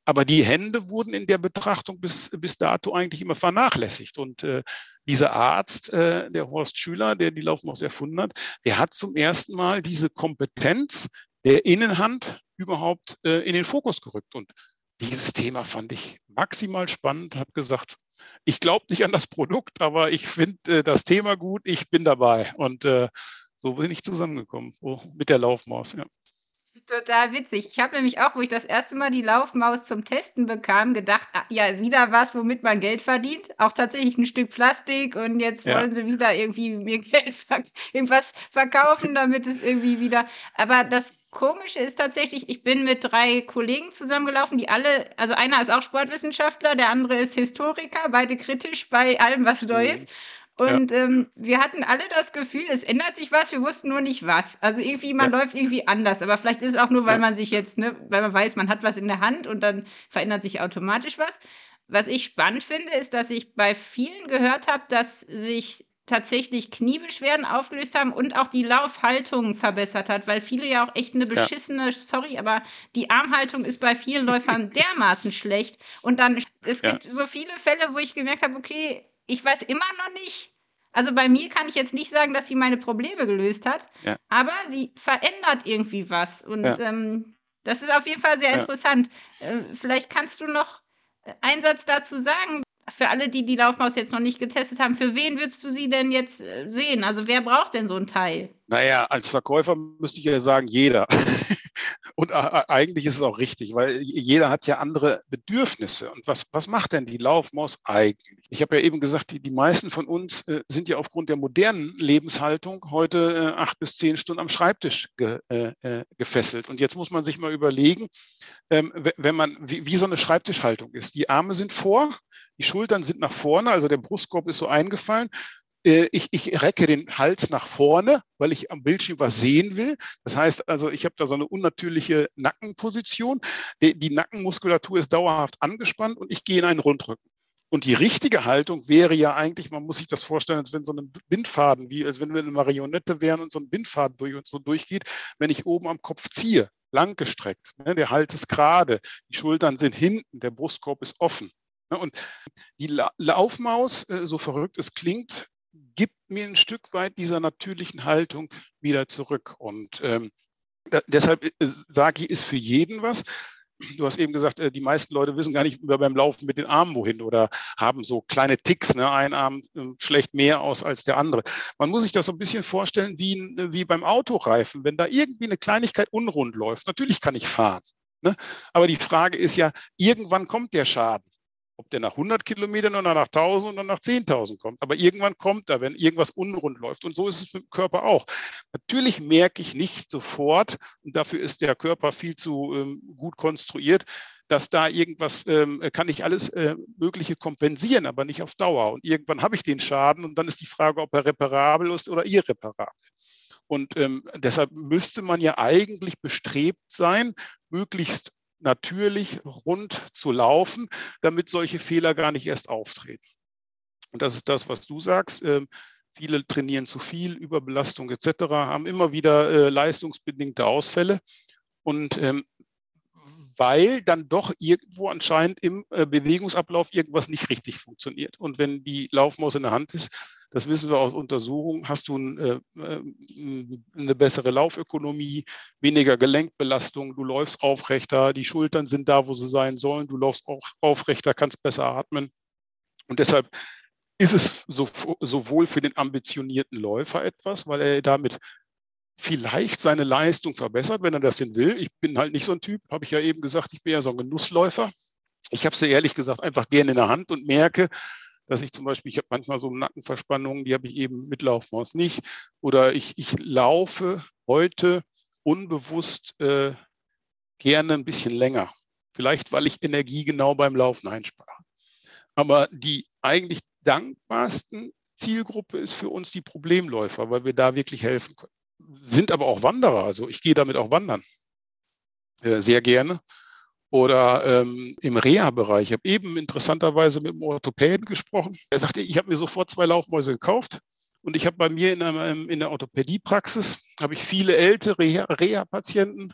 aber die Hände wurden in der Betrachtung bis, bis dato eigentlich immer vernachlässigt. Und äh, dieser Arzt, äh, der Horst Schüler, der die Laufmaus erfunden hat, der hat zum ersten Mal diese Kompetenz der Innenhand überhaupt äh, in den Fokus gerückt. Und dieses Thema fand ich maximal spannend, habe gesagt, ich glaube nicht an das Produkt, aber ich finde äh, das Thema gut, ich bin dabei. Und äh, so bin ich zusammengekommen so, mit der Laufmaus. Ja. Total witzig. Ich habe nämlich auch, wo ich das erste Mal die Laufmaus zum Testen bekam, gedacht, ah, ja, wieder was, womit man Geld verdient. Auch tatsächlich ein Stück Plastik und jetzt ja. wollen sie wieder irgendwie mir Geld ver irgendwas verkaufen, damit es irgendwie wieder. Aber das Komische ist tatsächlich, ich bin mit drei Kollegen zusammengelaufen, die alle, also einer ist auch Sportwissenschaftler, der andere ist Historiker, beide kritisch bei allem, was neu ist. Mhm. Und ja. ähm, wir hatten alle das Gefühl, es ändert sich was, wir wussten nur nicht was. Also irgendwie, man ja. läuft irgendwie anders. Aber vielleicht ist es auch nur, weil ja. man sich jetzt, ne, weil man weiß, man hat was in der Hand und dann verändert sich automatisch was. Was ich spannend finde, ist, dass ich bei vielen gehört habe, dass sich tatsächlich Kniebeschwerden aufgelöst haben und auch die Laufhaltung verbessert hat, weil viele ja auch echt eine beschissene, ja. sorry, aber die Armhaltung ist bei vielen Läufern dermaßen schlecht. Und dann, es gibt ja. so viele Fälle, wo ich gemerkt habe, okay, ich weiß immer noch nicht, also bei mir kann ich jetzt nicht sagen, dass sie meine Probleme gelöst hat, ja. aber sie verändert irgendwie was. Und ähm, das ist auf jeden Fall sehr interessant. Äh, vielleicht kannst du noch einen Satz dazu sagen, für alle, die die Laufmaus jetzt noch nicht getestet haben, für wen würdest du sie denn jetzt äh, sehen? Also wer braucht denn so ein Teil? Naja, als Verkäufer müsste ich ja sagen, jeder. Und eigentlich ist es auch richtig, weil jeder hat ja andere Bedürfnisse. Und was, was macht denn die Laufmaus eigentlich? Ich habe ja eben gesagt, die, die meisten von uns äh, sind ja aufgrund der modernen Lebenshaltung heute äh, acht bis zehn Stunden am Schreibtisch ge, äh, äh gefesselt. Und jetzt muss man sich mal überlegen, ähm, wenn man, wie, wie so eine Schreibtischhaltung ist. Die Arme sind vor, die Schultern sind nach vorne, also der Brustkorb ist so eingefallen äh, ich, ich recke den Hals nach vorne, weil ich am Bildschirm was sehen will. Das heißt also, ich habe da so eine unnatürliche Nackenposition. Die, die Nackenmuskulatur ist dauerhaft angespannt und ich gehe in einen Rundrücken. Und die richtige Haltung wäre ja eigentlich, man muss sich das vorstellen, als wenn so ein Bindfaden, wie als wenn wir eine Marionette wären und so ein Bindfaden durch uns so durchgeht, wenn ich oben am Kopf ziehe, langgestreckt. Ne, der Hals ist gerade, die Schultern sind hinten, der Brustkorb ist offen. Ne, und die Laufmaus, äh, so verrückt es klingt, gibt mir ein Stück weit dieser natürlichen Haltung wieder zurück. Und ähm, deshalb äh, sage ich, ist für jeden was. Du hast eben gesagt, äh, die meisten Leute wissen gar nicht beim Laufen mit den Armen wohin oder haben so kleine Ticks. Ne? Ein Arm äh, schlägt mehr aus als der andere. Man muss sich das so ein bisschen vorstellen wie, wie beim Autoreifen. Wenn da irgendwie eine Kleinigkeit unrund läuft, natürlich kann ich fahren. Ne? Aber die Frage ist ja, irgendwann kommt der Schaden ob der nach 100 Kilometern oder nach 1000 oder nach 10.000 kommt. Aber irgendwann kommt er, wenn irgendwas unrund läuft. Und so ist es mit dem Körper auch. Natürlich merke ich nicht sofort, und dafür ist der Körper viel zu ähm, gut konstruiert, dass da irgendwas, ähm, kann ich alles äh, Mögliche kompensieren, aber nicht auf Dauer. Und irgendwann habe ich den Schaden und dann ist die Frage, ob er reparabel ist oder irreparabel. Und ähm, deshalb müsste man ja eigentlich bestrebt sein, möglichst natürlich rund zu laufen, damit solche Fehler gar nicht erst auftreten. Und das ist das, was du sagst. Ähm, viele trainieren zu viel, Überbelastung etc., haben immer wieder äh, leistungsbedingte Ausfälle. Und ähm, weil dann doch irgendwo anscheinend im äh, Bewegungsablauf irgendwas nicht richtig funktioniert. Und wenn die Laufmaus in der Hand ist, das wissen wir aus Untersuchungen, hast du äh, äh, eine bessere Laufökonomie, weniger Gelenkbelastung, du läufst aufrechter, die Schultern sind da, wo sie sein sollen, du läufst auch aufrechter, kannst besser atmen. Und deshalb ist es so, sowohl für den ambitionierten Läufer etwas, weil er damit vielleicht seine Leistung verbessert, wenn er das denn will. Ich bin halt nicht so ein Typ, habe ich ja eben gesagt, ich bin ja so ein Genussläufer. Ich habe sie ehrlich gesagt einfach gerne in der Hand und merke, dass ich zum Beispiel, ich habe manchmal so Nackenverspannungen, die habe ich eben mit Laufmaus nicht. Oder ich, ich laufe heute unbewusst äh, gerne ein bisschen länger. Vielleicht, weil ich Energie genau beim Laufen einspare. Aber die eigentlich dankbarsten Zielgruppe ist für uns die Problemläufer, weil wir da wirklich helfen können sind aber auch Wanderer. Also ich gehe damit auch wandern. Äh, sehr gerne. Oder ähm, im Reha-Bereich. Ich habe eben interessanterweise mit einem Orthopäden gesprochen. Er sagte, ich habe mir sofort zwei Laufmäuse gekauft. Und ich habe bei mir in, einem, in der Orthopädiepraxis habe ich viele ältere Reha-Patienten.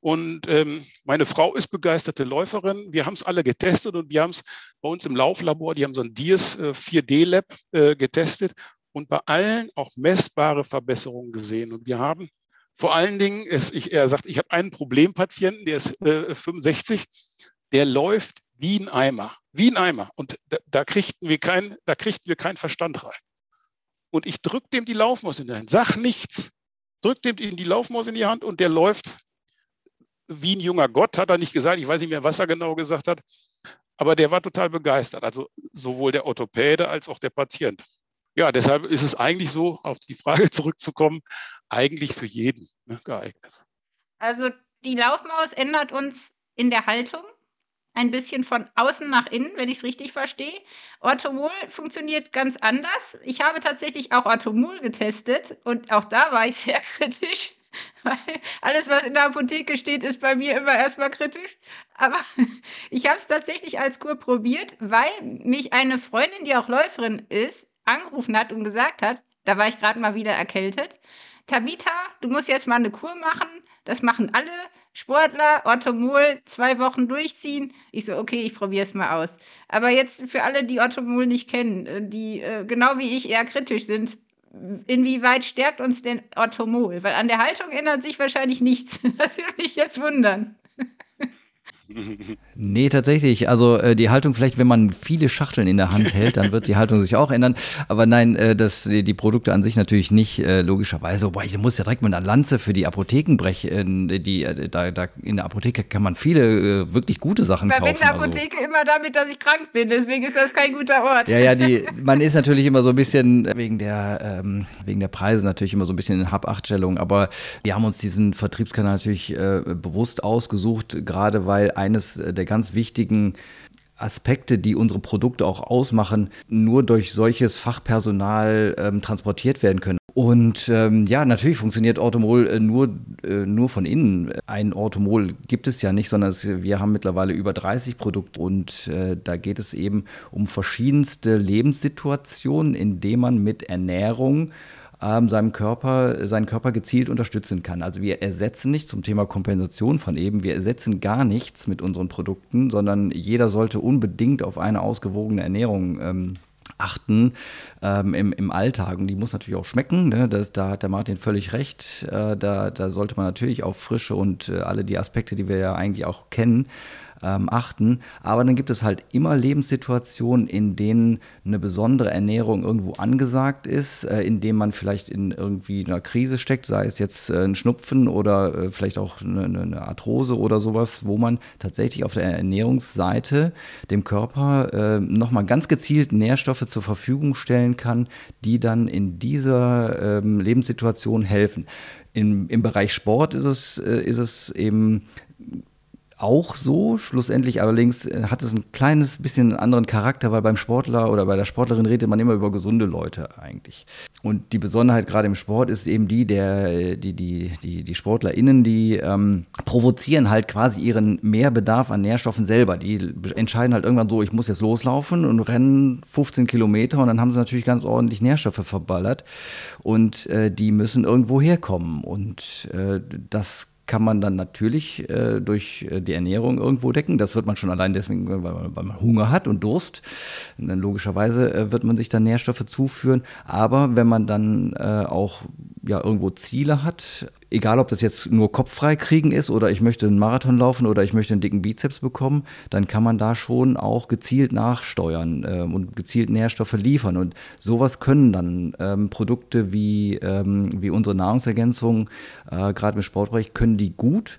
Und ähm, meine Frau ist begeisterte Läuferin. Wir haben es alle getestet und wir haben es bei uns im Lauflabor, die haben so ein DIAS äh, 4D-Lab äh, getestet und bei allen auch messbare Verbesserungen gesehen. Und wir haben vor allen Dingen, es, ich, er sagt, ich habe einen Problempatienten, der ist äh, 65, der läuft wie ein Eimer, wie ein Eimer. Und da, da, kriegten wir kein, da kriegten wir keinen Verstand rein. Und ich drücke dem die Laufmaus in die Hand, sag nichts, drücke dem die Laufmaus in die Hand und der läuft wie ein junger Gott, hat er nicht gesagt. Ich weiß nicht mehr, was er genau gesagt hat. Aber der war total begeistert. Also sowohl der Orthopäde als auch der Patient ja, deshalb ist es eigentlich so, auf die Frage zurückzukommen, eigentlich für jeden ne, geeignet. Also die Laufmaus ändert uns in der Haltung ein bisschen von außen nach innen, wenn ich es richtig verstehe. Orthomol funktioniert ganz anders. Ich habe tatsächlich auch Orthomol getestet und auch da war ich sehr kritisch, weil alles, was in der Apotheke steht, ist bei mir immer erstmal kritisch. Aber ich habe es tatsächlich als Kur probiert, weil mich eine Freundin, die auch Läuferin ist, angerufen hat und gesagt hat, da war ich gerade mal wieder erkältet, Tabita, du musst jetzt mal eine Kur machen. Das machen alle Sportler. Orthomol zwei Wochen durchziehen. Ich so, okay, ich probiere es mal aus. Aber jetzt für alle, die Orthomol nicht kennen, äh, die äh, genau wie ich eher kritisch sind, inwieweit stärkt uns denn Orthomol? Weil an der Haltung ändert sich wahrscheinlich nichts. Das würde mich jetzt wundern. Nee, tatsächlich. Also äh, die Haltung vielleicht, wenn man viele Schachteln in der Hand hält, dann wird die Haltung sich auch ändern. Aber nein, äh, das, die, die, Produkte an sich natürlich nicht, äh, logischerweise. Wobei, ich muss ja direkt mit einer Lanze für die Apotheken brechen. Äh, die, äh, da, da, in der Apotheke kann man viele äh, wirklich gute Sachen kaufen. Ich bin in der Apotheke also. immer damit, dass ich krank bin. Deswegen ist das kein guter Ort. Ja, ja, die, man ist natürlich immer so ein bisschen wegen der, ähm, wegen der Preise natürlich immer so ein bisschen in Hab-Acht-Stellung. Aber wir haben uns diesen Vertriebskanal natürlich bewusst ausgesucht, gerade weil eines der ganz wichtigen Aspekte, die unsere Produkte auch ausmachen, nur durch solches Fachpersonal ähm, transportiert werden können. Und ähm, ja, natürlich funktioniert Orthomol äh, nur, äh, nur von innen. Ein Orthomol gibt es ja nicht, sondern es, wir haben mittlerweile über 30 Produkte und äh, da geht es eben um verschiedenste Lebenssituationen, in denen man mit Ernährung ähm, seinem Körper, seinen Körper gezielt unterstützen kann. Also wir ersetzen nicht zum Thema Kompensation von eben, wir ersetzen gar nichts mit unseren Produkten, sondern jeder sollte unbedingt auf eine ausgewogene Ernährung ähm, achten ähm, im, im Alltag. Und die muss natürlich auch schmecken. Ne? Das, da hat der Martin völlig recht. Äh, da, da sollte man natürlich auf Frische und äh, alle die Aspekte, die wir ja eigentlich auch kennen, ähm, achten. Aber dann gibt es halt immer Lebenssituationen, in denen eine besondere Ernährung irgendwo angesagt ist, äh, in denen man vielleicht in irgendwie einer Krise steckt, sei es jetzt äh, ein Schnupfen oder äh, vielleicht auch eine, eine, Arthrose oder sowas, wo man tatsächlich auf der Ernährungsseite dem Körper äh, nochmal ganz gezielt Nährstoffe zur Verfügung stellen kann, die dann in dieser ähm, Lebenssituation helfen. Im, Im Bereich Sport ist es, äh, ist es eben auch so. Schlussendlich allerdings äh, hat es ein kleines bisschen einen anderen Charakter, weil beim Sportler oder bei der Sportlerin redet man immer über gesunde Leute eigentlich. Und die Besonderheit gerade im Sport ist eben die, der, die, die, die, die SportlerInnen, die ähm, provozieren halt quasi ihren Mehrbedarf an Nährstoffen selber. Die entscheiden halt irgendwann so, ich muss jetzt loslaufen und rennen 15 Kilometer und dann haben sie natürlich ganz ordentlich Nährstoffe verballert und äh, die müssen irgendwo herkommen. Und äh, das kann man dann natürlich äh, durch äh, die Ernährung irgendwo decken. Das wird man schon allein deswegen, weil man, weil man Hunger hat und Durst. Und dann logischerweise äh, wird man sich dann Nährstoffe zuführen. Aber wenn man dann äh, auch ja, irgendwo Ziele hat, egal ob das jetzt nur kopffrei kriegen ist oder ich möchte einen Marathon laufen oder ich möchte einen dicken Bizeps bekommen, dann kann man da schon auch gezielt nachsteuern äh, und gezielt Nährstoffe liefern. Und sowas können dann ähm, Produkte wie, ähm, wie unsere Nahrungsergänzung, äh, gerade im Sportbereich, können die gut.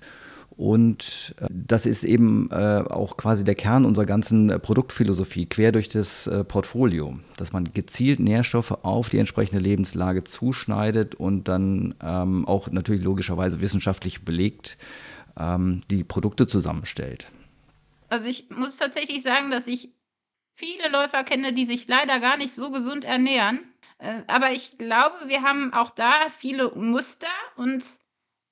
Und äh, das ist eben äh, auch quasi der Kern unserer ganzen äh, Produktphilosophie, quer durch das Portfolio, dass man gezielt Nährstoffe auf die entsprechende Lebenslage zuschneidet und dann ähm, auch natürlich logischerweise wissenschaftlich belegt ähm, die Produkte zusammenstellt. Also ich muss tatsächlich sagen, dass ich viele Läufer kenne, die sich leider gar nicht so gesund ernähren. Aber ich glaube, wir haben auch da viele Muster und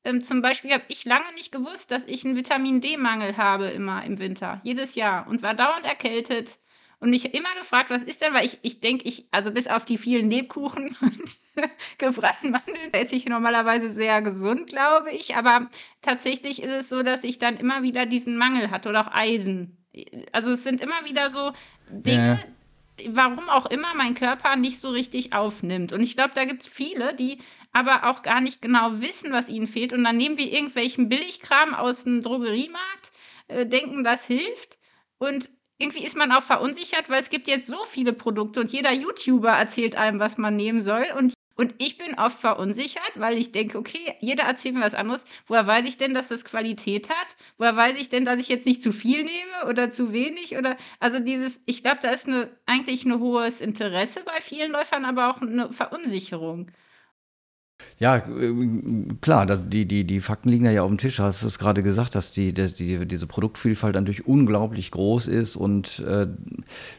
ähm, zum Beispiel habe ich lange nicht gewusst, dass ich einen Vitamin D-Mangel habe immer im Winter, jedes Jahr und war dauernd erkältet und mich immer gefragt, was ist denn, weil ich, ich denke, ich, also bis auf die vielen Lebkuchen und gebrannten Mandeln, esse ich normalerweise sehr gesund, glaube ich. Aber tatsächlich ist es so, dass ich dann immer wieder diesen Mangel hatte oder auch Eisen. Also es sind immer wieder so Dinge, ja. warum auch immer mein Körper nicht so richtig aufnimmt. Und ich glaube, da gibt es viele, die aber auch gar nicht genau wissen, was ihnen fehlt. Und dann nehmen wir irgendwelchen Billigkram aus dem Drogeriemarkt, äh, denken, das hilft. Und irgendwie ist man auch verunsichert, weil es gibt jetzt so viele Produkte und jeder YouTuber erzählt einem, was man nehmen soll. Und, und ich bin oft verunsichert, weil ich denke, okay, jeder erzählt mir was anderes. Woher weiß ich denn, dass das Qualität hat? Woher weiß ich denn, dass ich jetzt nicht zu viel nehme oder zu wenig? Oder also dieses, ich glaube, da ist eine, eigentlich ein hohes Interesse bei vielen Läufern, aber auch eine Verunsicherung. Ja, äh, klar, die, die, die Fakten liegen ja auf dem Tisch. Hast du es gerade gesagt, dass die, die, diese Produktvielfalt natürlich unglaublich groß ist und äh,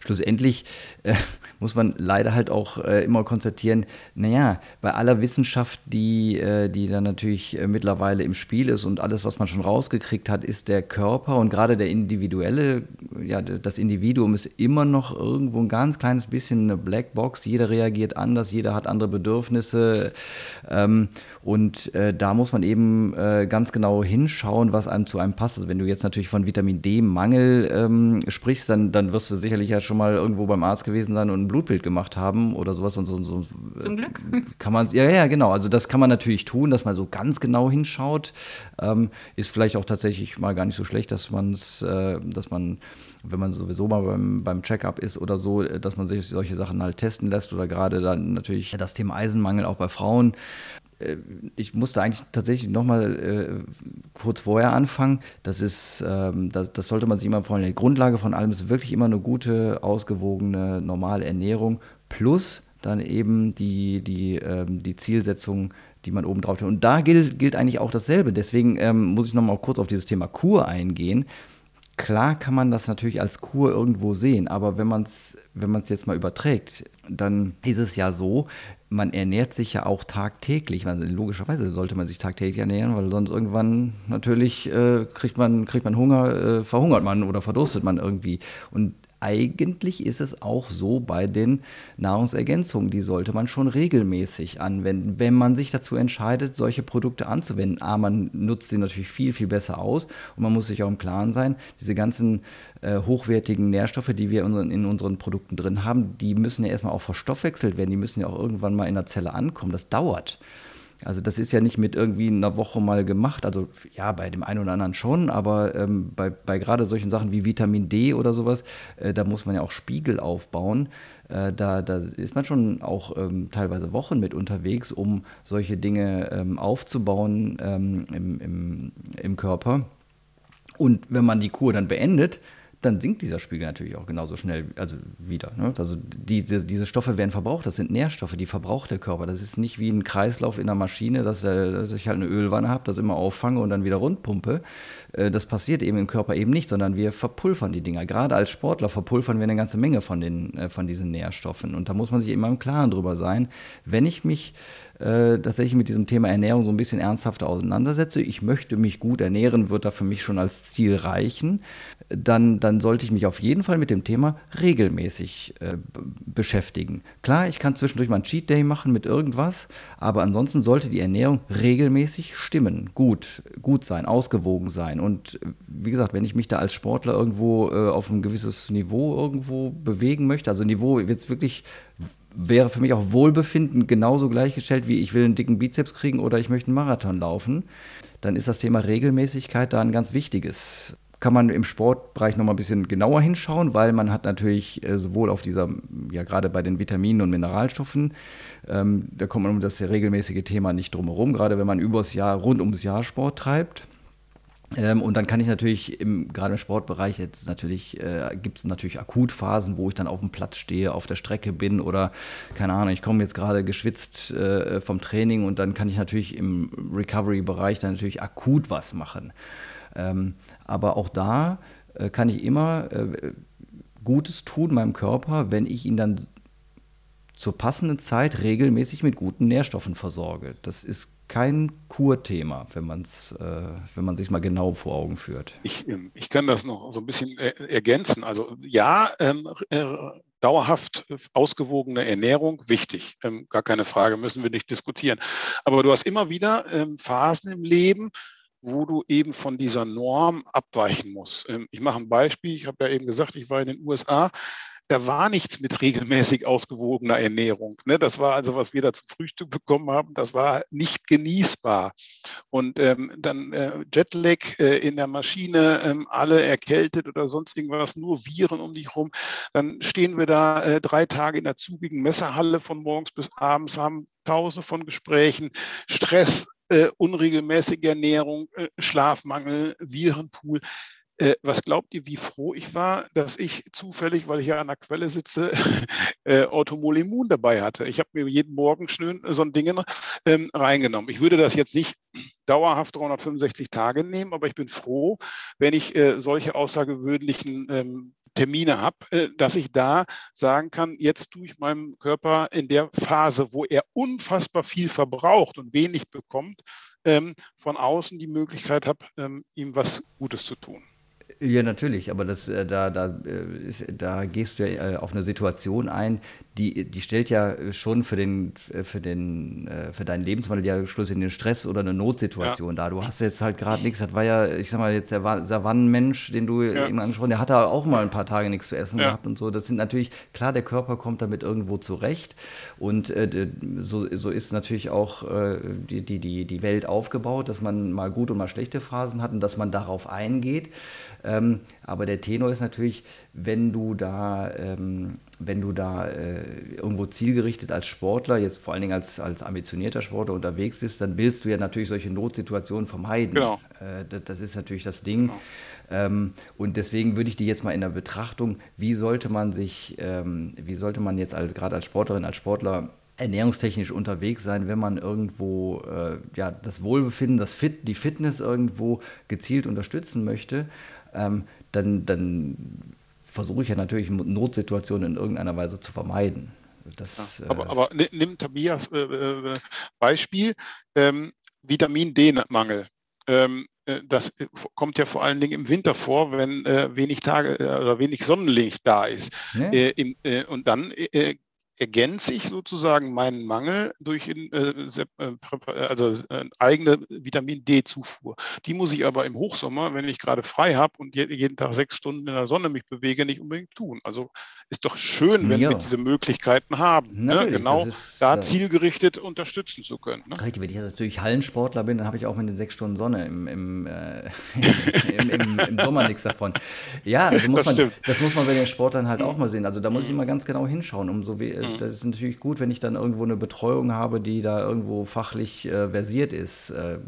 schlussendlich äh, muss man leider halt auch äh, immer konstatieren, naja, bei aller Wissenschaft, die, äh, die dann natürlich äh, mittlerweile im Spiel ist und alles, was man schon rausgekriegt hat, ist der Körper und gerade der individuelle, ja, das Individuum ist immer noch irgendwo ein ganz kleines bisschen eine Blackbox. Jeder reagiert anders, jeder hat andere Bedürfnisse. Ähm, und äh, da muss man eben äh, ganz genau hinschauen, was einem zu einem passt. Also wenn du jetzt natürlich von Vitamin D-Mangel ähm, sprichst, dann, dann wirst du sicherlich ja schon mal irgendwo beim Arzt gewesen sein und ein Blutbild gemacht haben oder sowas und so. so Zum Glück. Kann man, ja, ja, genau. Also das kann man natürlich tun, dass man so ganz genau hinschaut. Ähm, ist vielleicht auch tatsächlich mal gar nicht so schlecht, dass man es, äh, dass man, wenn man sowieso mal beim, beim Check-up ist oder so, dass man sich solche Sachen halt testen lässt oder gerade dann natürlich das Thema Eisenmangel auch bei Frauen äh, ich musste eigentlich tatsächlich nochmal äh, kurz vorher anfangen. Das ist, ähm, das, das, sollte man sich immer vorstellen. Die Grundlage von allem ist wirklich immer eine gute, ausgewogene, normale Ernährung plus dann eben die, die, ähm, die Zielsetzung, die man oben drauf hat. Und da gilt, gilt eigentlich auch dasselbe. Deswegen ähm, muss ich nochmal kurz auf dieses Thema Kur eingehen. Klar kann man das natürlich als Kur irgendwo sehen, aber wenn man es wenn jetzt mal überträgt, dann ist es ja so, man ernährt sich ja auch tagtäglich. Also logischerweise sollte man sich tagtäglich ernähren, weil sonst irgendwann natürlich äh, kriegt, man, kriegt man Hunger, äh, verhungert man oder verdurstet man irgendwie. Und eigentlich ist es auch so bei den Nahrungsergänzungen. Die sollte man schon regelmäßig anwenden, wenn man sich dazu entscheidet, solche Produkte anzuwenden. A, man nutzt sie natürlich viel, viel besser aus und man muss sich auch im Klaren sein, diese ganzen äh, hochwertigen Nährstoffe, die wir in, in unseren Produkten drin haben, die müssen ja erstmal auch verstoffwechselt werden, die müssen ja auch irgendwann mal in der Zelle ankommen. Das dauert. Also das ist ja nicht mit irgendwie einer Woche mal gemacht. Also ja, bei dem einen oder anderen schon, aber ähm, bei, bei gerade solchen Sachen wie Vitamin D oder sowas, äh, da muss man ja auch Spiegel aufbauen. Äh, da, da ist man schon auch ähm, teilweise Wochen mit unterwegs, um solche Dinge ähm, aufzubauen ähm, im, im, im Körper. Und wenn man die Kur dann beendet, dann sinkt dieser Spiegel natürlich auch genauso schnell also wieder. Ne? Also die, die, diese Stoffe werden verbraucht, das sind Nährstoffe, die verbraucht der Körper. Das ist nicht wie ein Kreislauf in einer Maschine, dass, äh, dass ich halt eine Ölwanne habe, das immer auffange und dann wieder rundpumpe. Äh, das passiert eben im Körper eben nicht, sondern wir verpulvern die Dinger. Gerade als Sportler verpulvern wir eine ganze Menge von, den, äh, von diesen Nährstoffen. Und da muss man sich immer im Klaren drüber sein. Wenn ich mich äh, tatsächlich mit diesem Thema Ernährung so ein bisschen ernsthafter auseinandersetze, ich möchte mich gut ernähren, wird da für mich schon als Ziel reichen, dann, dann sollte ich mich auf jeden Fall mit dem Thema regelmäßig äh, beschäftigen. Klar, ich kann zwischendurch mal einen Cheat Day machen mit irgendwas, aber ansonsten sollte die Ernährung regelmäßig stimmen, gut, gut sein, ausgewogen sein. Und wie gesagt, wenn ich mich da als Sportler irgendwo äh, auf ein gewisses Niveau irgendwo bewegen möchte, also Niveau jetzt wirklich wäre für mich auch Wohlbefinden genauso gleichgestellt wie ich will einen dicken Bizeps kriegen oder ich möchte einen Marathon laufen, dann ist das Thema Regelmäßigkeit da ein ganz wichtiges. Kann man im Sportbereich noch mal ein bisschen genauer hinschauen, weil man hat natürlich äh, sowohl auf dieser, ja gerade bei den Vitaminen und Mineralstoffen, ähm, da kommt man um das regelmäßige Thema nicht drum herum, gerade wenn man übers Jahr, rund ums Jahr Sport treibt. Ähm, und dann kann ich natürlich im, gerade im Sportbereich jetzt natürlich, äh, gibt es natürlich Akutphasen, wo ich dann auf dem Platz stehe, auf der Strecke bin oder keine Ahnung, ich komme jetzt gerade geschwitzt äh, vom Training und dann kann ich natürlich im Recovery-Bereich dann natürlich akut was machen. Ähm, aber auch da äh, kann ich immer äh, Gutes tun meinem Körper, wenn ich ihn dann zur passenden Zeit regelmäßig mit guten Nährstoffen versorge. Das ist kein Kurthema, wenn, man's, äh, wenn man sich mal genau vor Augen führt. Ich, ähm, ich kann das noch so ein bisschen ergänzen. Also ja, ähm, äh, dauerhaft ausgewogene Ernährung wichtig. Ähm, gar keine Frage, müssen wir nicht diskutieren. Aber du hast immer wieder ähm, Phasen im Leben, wo du eben von dieser Norm abweichen musst. Ähm, ich mache ein Beispiel. Ich habe ja eben gesagt, ich war in den USA da war nichts mit regelmäßig ausgewogener Ernährung. Ne? Das war also, was wir da zum Frühstück bekommen haben, das war nicht genießbar. Und ähm, dann äh, Jetlag äh, in der Maschine, ähm, alle erkältet oder sonst irgendwas, nur Viren um dich rum. Dann stehen wir da äh, drei Tage in der zugigen Messerhalle von morgens bis abends, haben tausende von Gesprächen, Stress, äh, unregelmäßige Ernährung, äh, Schlafmangel, Virenpool. Äh, was glaubt ihr, wie froh ich war, dass ich zufällig, weil ich ja an der Quelle sitze, äh, Automol Immun dabei hatte? Ich habe mir jeden Morgen schön so ein Ding ähm, reingenommen. Ich würde das jetzt nicht dauerhaft 365 Tage nehmen, aber ich bin froh, wenn ich äh, solche außergewöhnlichen ähm, Termine habe, äh, dass ich da sagen kann, jetzt tue ich meinem Körper in der Phase, wo er unfassbar viel verbraucht und wenig bekommt, ähm, von außen die Möglichkeit habe, ähm, ihm was Gutes zu tun Ja, natürlich, aber das, äh, da, da, äh, ist, da gehst du ja äh, auf eine Situation ein, die, die stellt ja schon für, den, für, den, für deinen Lebenswandel ja schlussendlich einen Stress oder eine Notsituation ja. da. Du hast jetzt halt gerade nichts, das war ja, ich sag mal, jetzt der Savannenmensch, den du ja. eben angesprochen der hat da auch mal ein paar Tage nichts zu essen ja. gehabt und so. Das sind natürlich, klar, der Körper kommt damit irgendwo zurecht und äh, so, so ist natürlich auch äh, die, die, die, die Welt aufgebaut, dass man mal gute und mal schlechte Phasen hat und dass man darauf eingeht. Ähm, aber der Tenor ist natürlich, wenn du da, ähm, wenn du da äh, irgendwo zielgerichtet als Sportler, jetzt vor allen Dingen als, als ambitionierter Sportler unterwegs bist, dann willst du ja natürlich solche Notsituationen vermeiden. Genau. Äh, das, das, ist natürlich das Ding. Genau. Ähm, und deswegen würde ich die jetzt mal in der Betrachtung, wie sollte man sich, ähm, wie sollte man jetzt als, gerade als Sportlerin, als Sportler ernährungstechnisch unterwegs sein, wenn man irgendwo äh, ja, das Wohlbefinden, das Fit, die Fitness irgendwo gezielt unterstützen möchte ähm, dann, dann versuche ich ja natürlich Notsituationen in irgendeiner Weise zu vermeiden. Das, aber, äh, aber, nimm Tobias äh, äh, Beispiel, ähm, Vitamin D-Mangel. Ähm, äh, das kommt ja vor allen Dingen im Winter vor, wenn äh, wenig Tage äh, oder wenig Sonnenlicht da ist. Ja. Im, und dann ergänze ich sozusagen meinen Mangel durch äh, äh also äh, eigene Vitamin D-Zufuhr. Die muss ich aber im Hochsommer, wenn ich gerade frei habe und jeden Tag sechs Stunden in der Sonne mich bewege, nicht unbedingt tun. Also ist doch schön, wenn ja. wir diese Möglichkeiten haben, ne? genau ist, da zielgerichtet unterstützen zu können. Ne? Richtig, wenn ich natürlich Hallensportler bin, dann habe ich auch mit den sechs Stunden Sonne im, im, äh, im, im, im Sommer nichts davon. Ja, also muss das, man, das muss man bei den Sportlern halt auch mal sehen. Also da muss ich immer ganz genau hinschauen, um so wie äh, Mhm. das ist natürlich gut, wenn ich dann irgendwo eine Betreuung habe, die da irgendwo fachlich äh, versiert ist. Äh,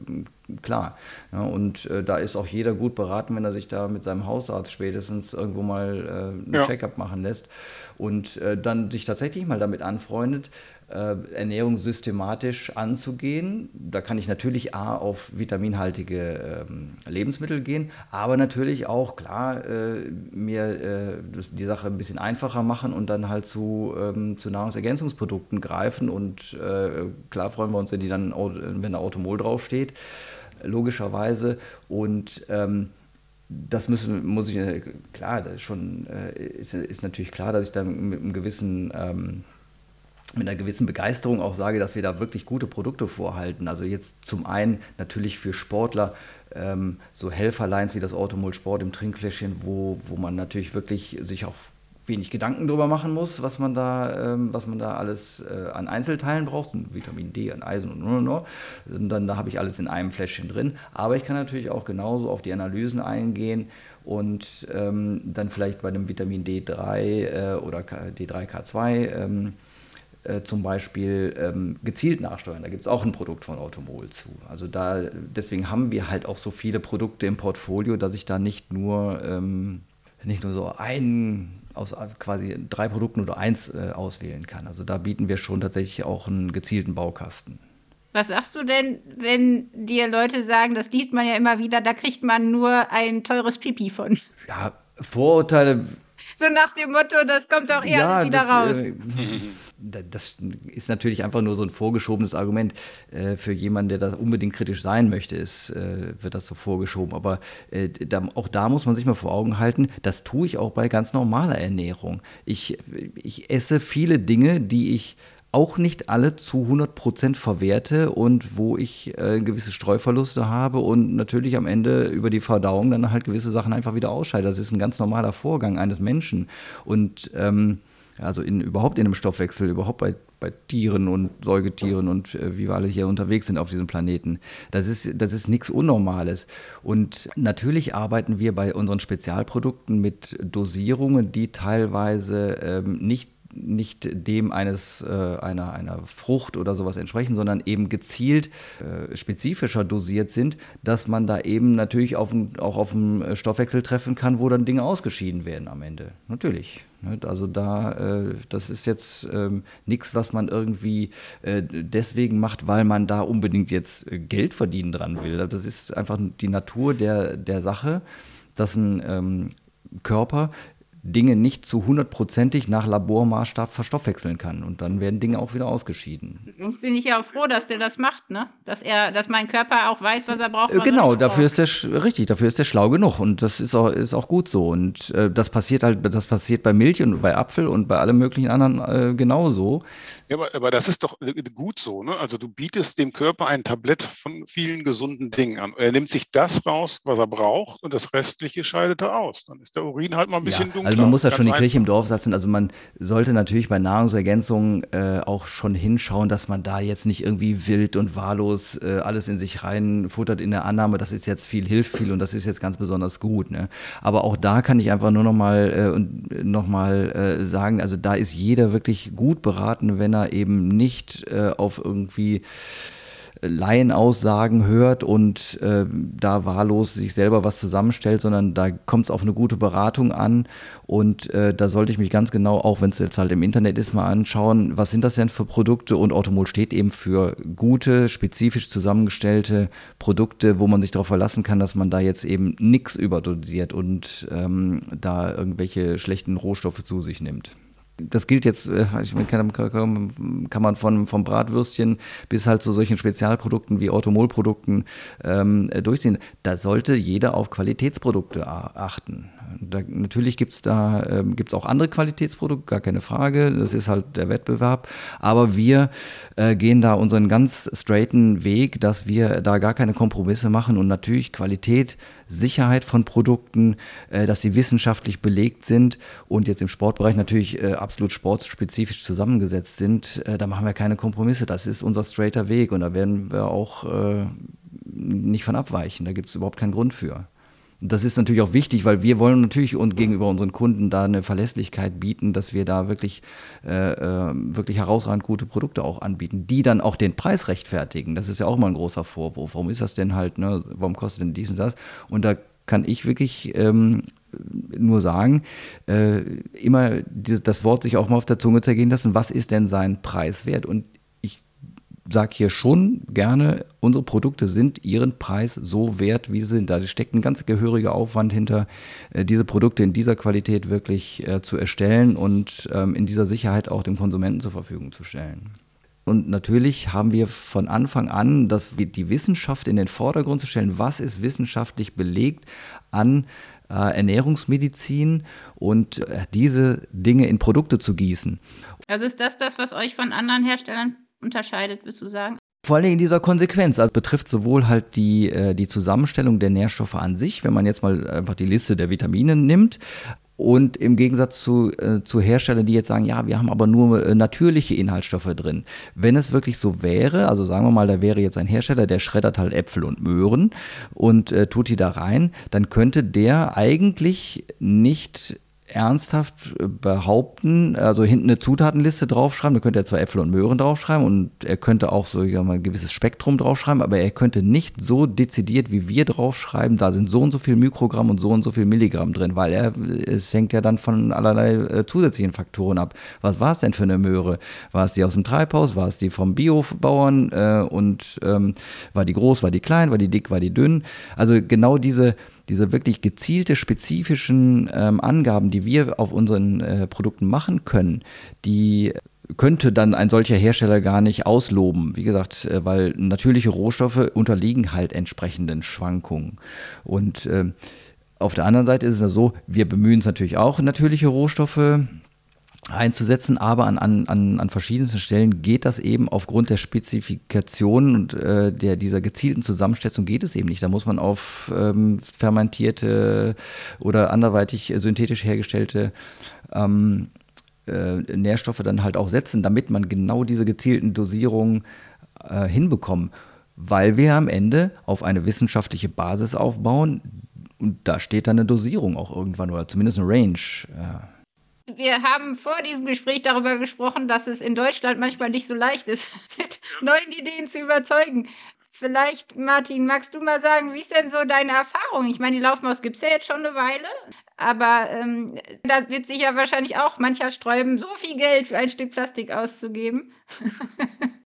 klar. Ja, und äh, da ist auch jeder gut beraten, wenn er sich da mit seinem Hausarzt spätestens irgendwo mal äh, ein ja. Checkup machen lässt und äh, dann sich tatsächlich mal damit anfreundet, Ernährung systematisch anzugehen. Da kann ich natürlich A auf vitaminhaltige ähm, Lebensmittel gehen, aber natürlich auch klar äh, mir äh, die Sache ein bisschen einfacher machen und dann halt zu, ähm, zu Nahrungsergänzungsprodukten greifen. Und äh, klar freuen wir uns, wenn die dann, wenn da Automol draufsteht, logischerweise. Und ähm, das müssen, muss ich, klar, das ist schon, äh, ist, ist natürlich klar, dass ich da mit einem gewissen mit einer gewissen Begeisterung auch sage, dass wir da wirklich gute Produkte vorhalten. Also jetzt zum einen natürlich für Sportler ähm, so Helferlines wie das Automol Sport im Trinkfläschchen, wo, wo man natürlich wirklich sich auch wenig Gedanken drüber machen muss, was man da, ähm, was man da alles äh, an Einzelteilen braucht, Vitamin D, an Eisen und und, und. und dann da habe ich alles in einem Fläschchen drin. Aber ich kann natürlich auch genauso auf die Analysen eingehen und ähm, dann vielleicht bei dem Vitamin D3 äh, oder D3K2 ähm, äh, zum Beispiel ähm, gezielt nachsteuern. Da gibt es auch ein Produkt von Automol zu. Also da, deswegen haben wir halt auch so viele Produkte im Portfolio, dass ich da nicht nur, ähm, nicht nur so ein aus quasi drei Produkten oder eins äh, auswählen kann. Also da bieten wir schon tatsächlich auch einen gezielten Baukasten. Was sagst du denn, wenn dir Leute sagen, das liest man ja immer wieder, da kriegt man nur ein teures Pipi von? Ja, Vorurteile so nach dem Motto, das kommt auch eher ja, alles wieder das, raus. Äh, das ist natürlich einfach nur so ein vorgeschobenes Argument. Äh, für jemanden, der da unbedingt kritisch sein möchte, ist, äh, wird das so vorgeschoben. Aber äh, da, auch da muss man sich mal vor Augen halten, das tue ich auch bei ganz normaler Ernährung. Ich, ich esse viele Dinge, die ich auch nicht alle zu 100% verwerte und wo ich äh, gewisse Streuverluste habe und natürlich am Ende über die Verdauung dann halt gewisse Sachen einfach wieder ausscheide. Das ist ein ganz normaler Vorgang eines Menschen. Und ähm, also in, überhaupt in einem Stoffwechsel, überhaupt bei, bei Tieren und Säugetieren und äh, wie wir alle hier unterwegs sind auf diesem Planeten. Das ist, das ist nichts Unnormales. Und natürlich arbeiten wir bei unseren Spezialprodukten mit Dosierungen, die teilweise ähm, nicht nicht dem eines, äh, einer, einer Frucht oder sowas entsprechen, sondern eben gezielt äh, spezifischer dosiert sind, dass man da eben natürlich auf, auch auf einen Stoffwechsel treffen kann, wo dann Dinge ausgeschieden werden am Ende. Natürlich. Ne? Also da, äh, das ist jetzt ähm, nichts, was man irgendwie äh, deswegen macht, weil man da unbedingt jetzt Geld verdienen dran will. Das ist einfach die Natur der, der Sache, dass ein ähm, Körper Dinge nicht zu hundertprozentig nach Labormaßstab verstoffwechseln kann. Und dann werden Dinge auch wieder ausgeschieden. Jetzt bin ich ja auch froh, dass der das macht, ne? Dass er, dass mein Körper auch weiß, was er braucht. Was genau, er nicht dafür braucht. ist der richtig, dafür ist der schlau genug und das ist auch, ist auch gut so. Und äh, das passiert halt, das passiert bei Milch und bei Apfel und bei allem möglichen anderen äh, genauso. Ja, aber, aber das ist doch äh, gut so. Ne? Also du bietest dem Körper ein Tablett von vielen gesunden Dingen an. Er nimmt sich das raus, was er braucht, und das Restliche scheidet er aus. Dann ist der Urin halt mal ein bisschen ja, dunkler. Also man muss da schon die. Kirche im Dorf setzen. Also man sollte natürlich bei Nahrungsergänzungen äh, auch schon hinschauen, dass man da jetzt nicht irgendwie wild und wahllos äh, alles in sich reinfuttert in der Annahme, das ist jetzt viel, hilft viel und das ist jetzt ganz besonders gut. Ne? Aber auch da kann ich einfach nur nochmal äh, und noch mal, äh, sagen, also da ist jeder wirklich gut beraten, wenn er eben nicht äh, auf irgendwie Laienaussagen hört und äh, da wahllos sich selber was zusammenstellt, sondern da kommt es auf eine gute Beratung an. Und äh, da sollte ich mich ganz genau, auch wenn es jetzt halt im Internet ist, mal anschauen, was sind das denn für Produkte? Und Automol steht eben für gute, spezifisch zusammengestellte Produkte, wo man sich darauf verlassen kann, dass man da jetzt eben nichts überdosiert und ähm, da irgendwelche schlechten Rohstoffe zu sich nimmt das gilt jetzt, äh, ich meine, kann, man von, vom Bratwürstchen bis halt zu solchen Spezialprodukten wie Automolprodukten ähm, äh, durchziehen. Da sollte jeder auf Qualitätsprodukte achten. Da, natürlich gibt es da ähm, gibt's auch andere Qualitätsprodukte, gar keine Frage. Das ist halt der Wettbewerb. Aber wir äh, gehen da unseren ganz straighten Weg, dass wir da gar keine Kompromisse machen und natürlich Qualität, Sicherheit von Produkten, äh, dass sie wissenschaftlich belegt sind und jetzt im Sportbereich natürlich äh, absolut sportspezifisch zusammengesetzt sind. Äh, da machen wir keine Kompromisse. Das ist unser straighter Weg und da werden wir auch äh, nicht von abweichen. Da gibt es überhaupt keinen Grund für. Das ist natürlich auch wichtig, weil wir wollen natürlich und gegenüber unseren Kunden da eine Verlässlichkeit bieten, dass wir da wirklich, äh, äh, wirklich herausragend gute Produkte auch anbieten, die dann auch den Preis rechtfertigen. Das ist ja auch mal ein großer Vorwurf. Warum ist das denn halt, ne? warum kostet denn dies und das? Und da kann ich wirklich ähm, nur sagen, äh, immer das Wort sich auch mal auf der Zunge zergehen lassen, was ist denn sein Preis wert? Und sage hier schon gerne, unsere Produkte sind ihren Preis so wert, wie sie sind. Da steckt ein ganz gehöriger Aufwand hinter, äh, diese Produkte in dieser Qualität wirklich äh, zu erstellen und ähm, in dieser Sicherheit auch dem Konsumenten zur Verfügung zu stellen. Und natürlich haben wir von Anfang an, dass die Wissenschaft in den Vordergrund zu stellen, was ist wissenschaftlich belegt an äh, Ernährungsmedizin und diese Dinge in Produkte zu gießen. Also ist das das, was euch von anderen Herstellern unterscheidet, würdest du sagen? Vor allem in dieser Konsequenz, also betrifft sowohl halt die, äh, die Zusammenstellung der Nährstoffe an sich, wenn man jetzt mal einfach die Liste der Vitamine nimmt, und im Gegensatz zu, äh, zu Herstellern, die jetzt sagen, ja, wir haben aber nur äh, natürliche Inhaltsstoffe drin. Wenn es wirklich so wäre, also sagen wir mal, da wäre jetzt ein Hersteller, der schreddert halt Äpfel und Möhren und äh, tut die da rein, dann könnte der eigentlich nicht ernsthaft behaupten, also hinten eine Zutatenliste draufschreiben, da könnte er zwar Äpfel und Möhren draufschreiben und er könnte auch so ja, mal ein gewisses Spektrum draufschreiben, aber er könnte nicht so dezidiert wie wir draufschreiben, da sind so und so viel Mikrogramm und so und so viel Milligramm drin, weil er, es hängt ja dann von allerlei äh, zusätzlichen Faktoren ab. Was war es denn für eine Möhre? War es die aus dem Treibhaus? War es die vom Biobauern? Äh, und ähm, war die groß, war die klein, war die dick, war die dünn? Also genau diese diese wirklich gezielte, spezifischen ähm, Angaben, die wir auf unseren äh, Produkten machen können, die könnte dann ein solcher Hersteller gar nicht ausloben. Wie gesagt, äh, weil natürliche Rohstoffe unterliegen halt entsprechenden Schwankungen. Und äh, auf der anderen Seite ist es ja so, wir bemühen uns natürlich auch, natürliche Rohstoffe einzusetzen, aber an, an, an, verschiedensten Stellen geht das eben aufgrund der Spezifikationen und äh, der, dieser gezielten Zusammensetzung geht es eben nicht. Da muss man auf ähm, fermentierte oder anderweitig synthetisch hergestellte ähm, äh, Nährstoffe dann halt auch setzen, damit man genau diese gezielten Dosierungen äh, hinbekommt. Weil wir am Ende auf eine wissenschaftliche Basis aufbauen und da steht dann eine Dosierung auch irgendwann oder zumindest eine Range. Ja. Wir haben vor diesem Gespräch darüber gesprochen, dass es in Deutschland manchmal nicht so leicht ist, mit neuen Ideen zu überzeugen. Vielleicht, Martin, magst du mal sagen, wie ist denn so deine Erfahrung? Ich meine, die Laufmaus gibt es ja jetzt schon eine Weile, aber ähm, da wird sich ja wahrscheinlich auch mancher sträuben, so viel Geld für ein Stück Plastik auszugeben.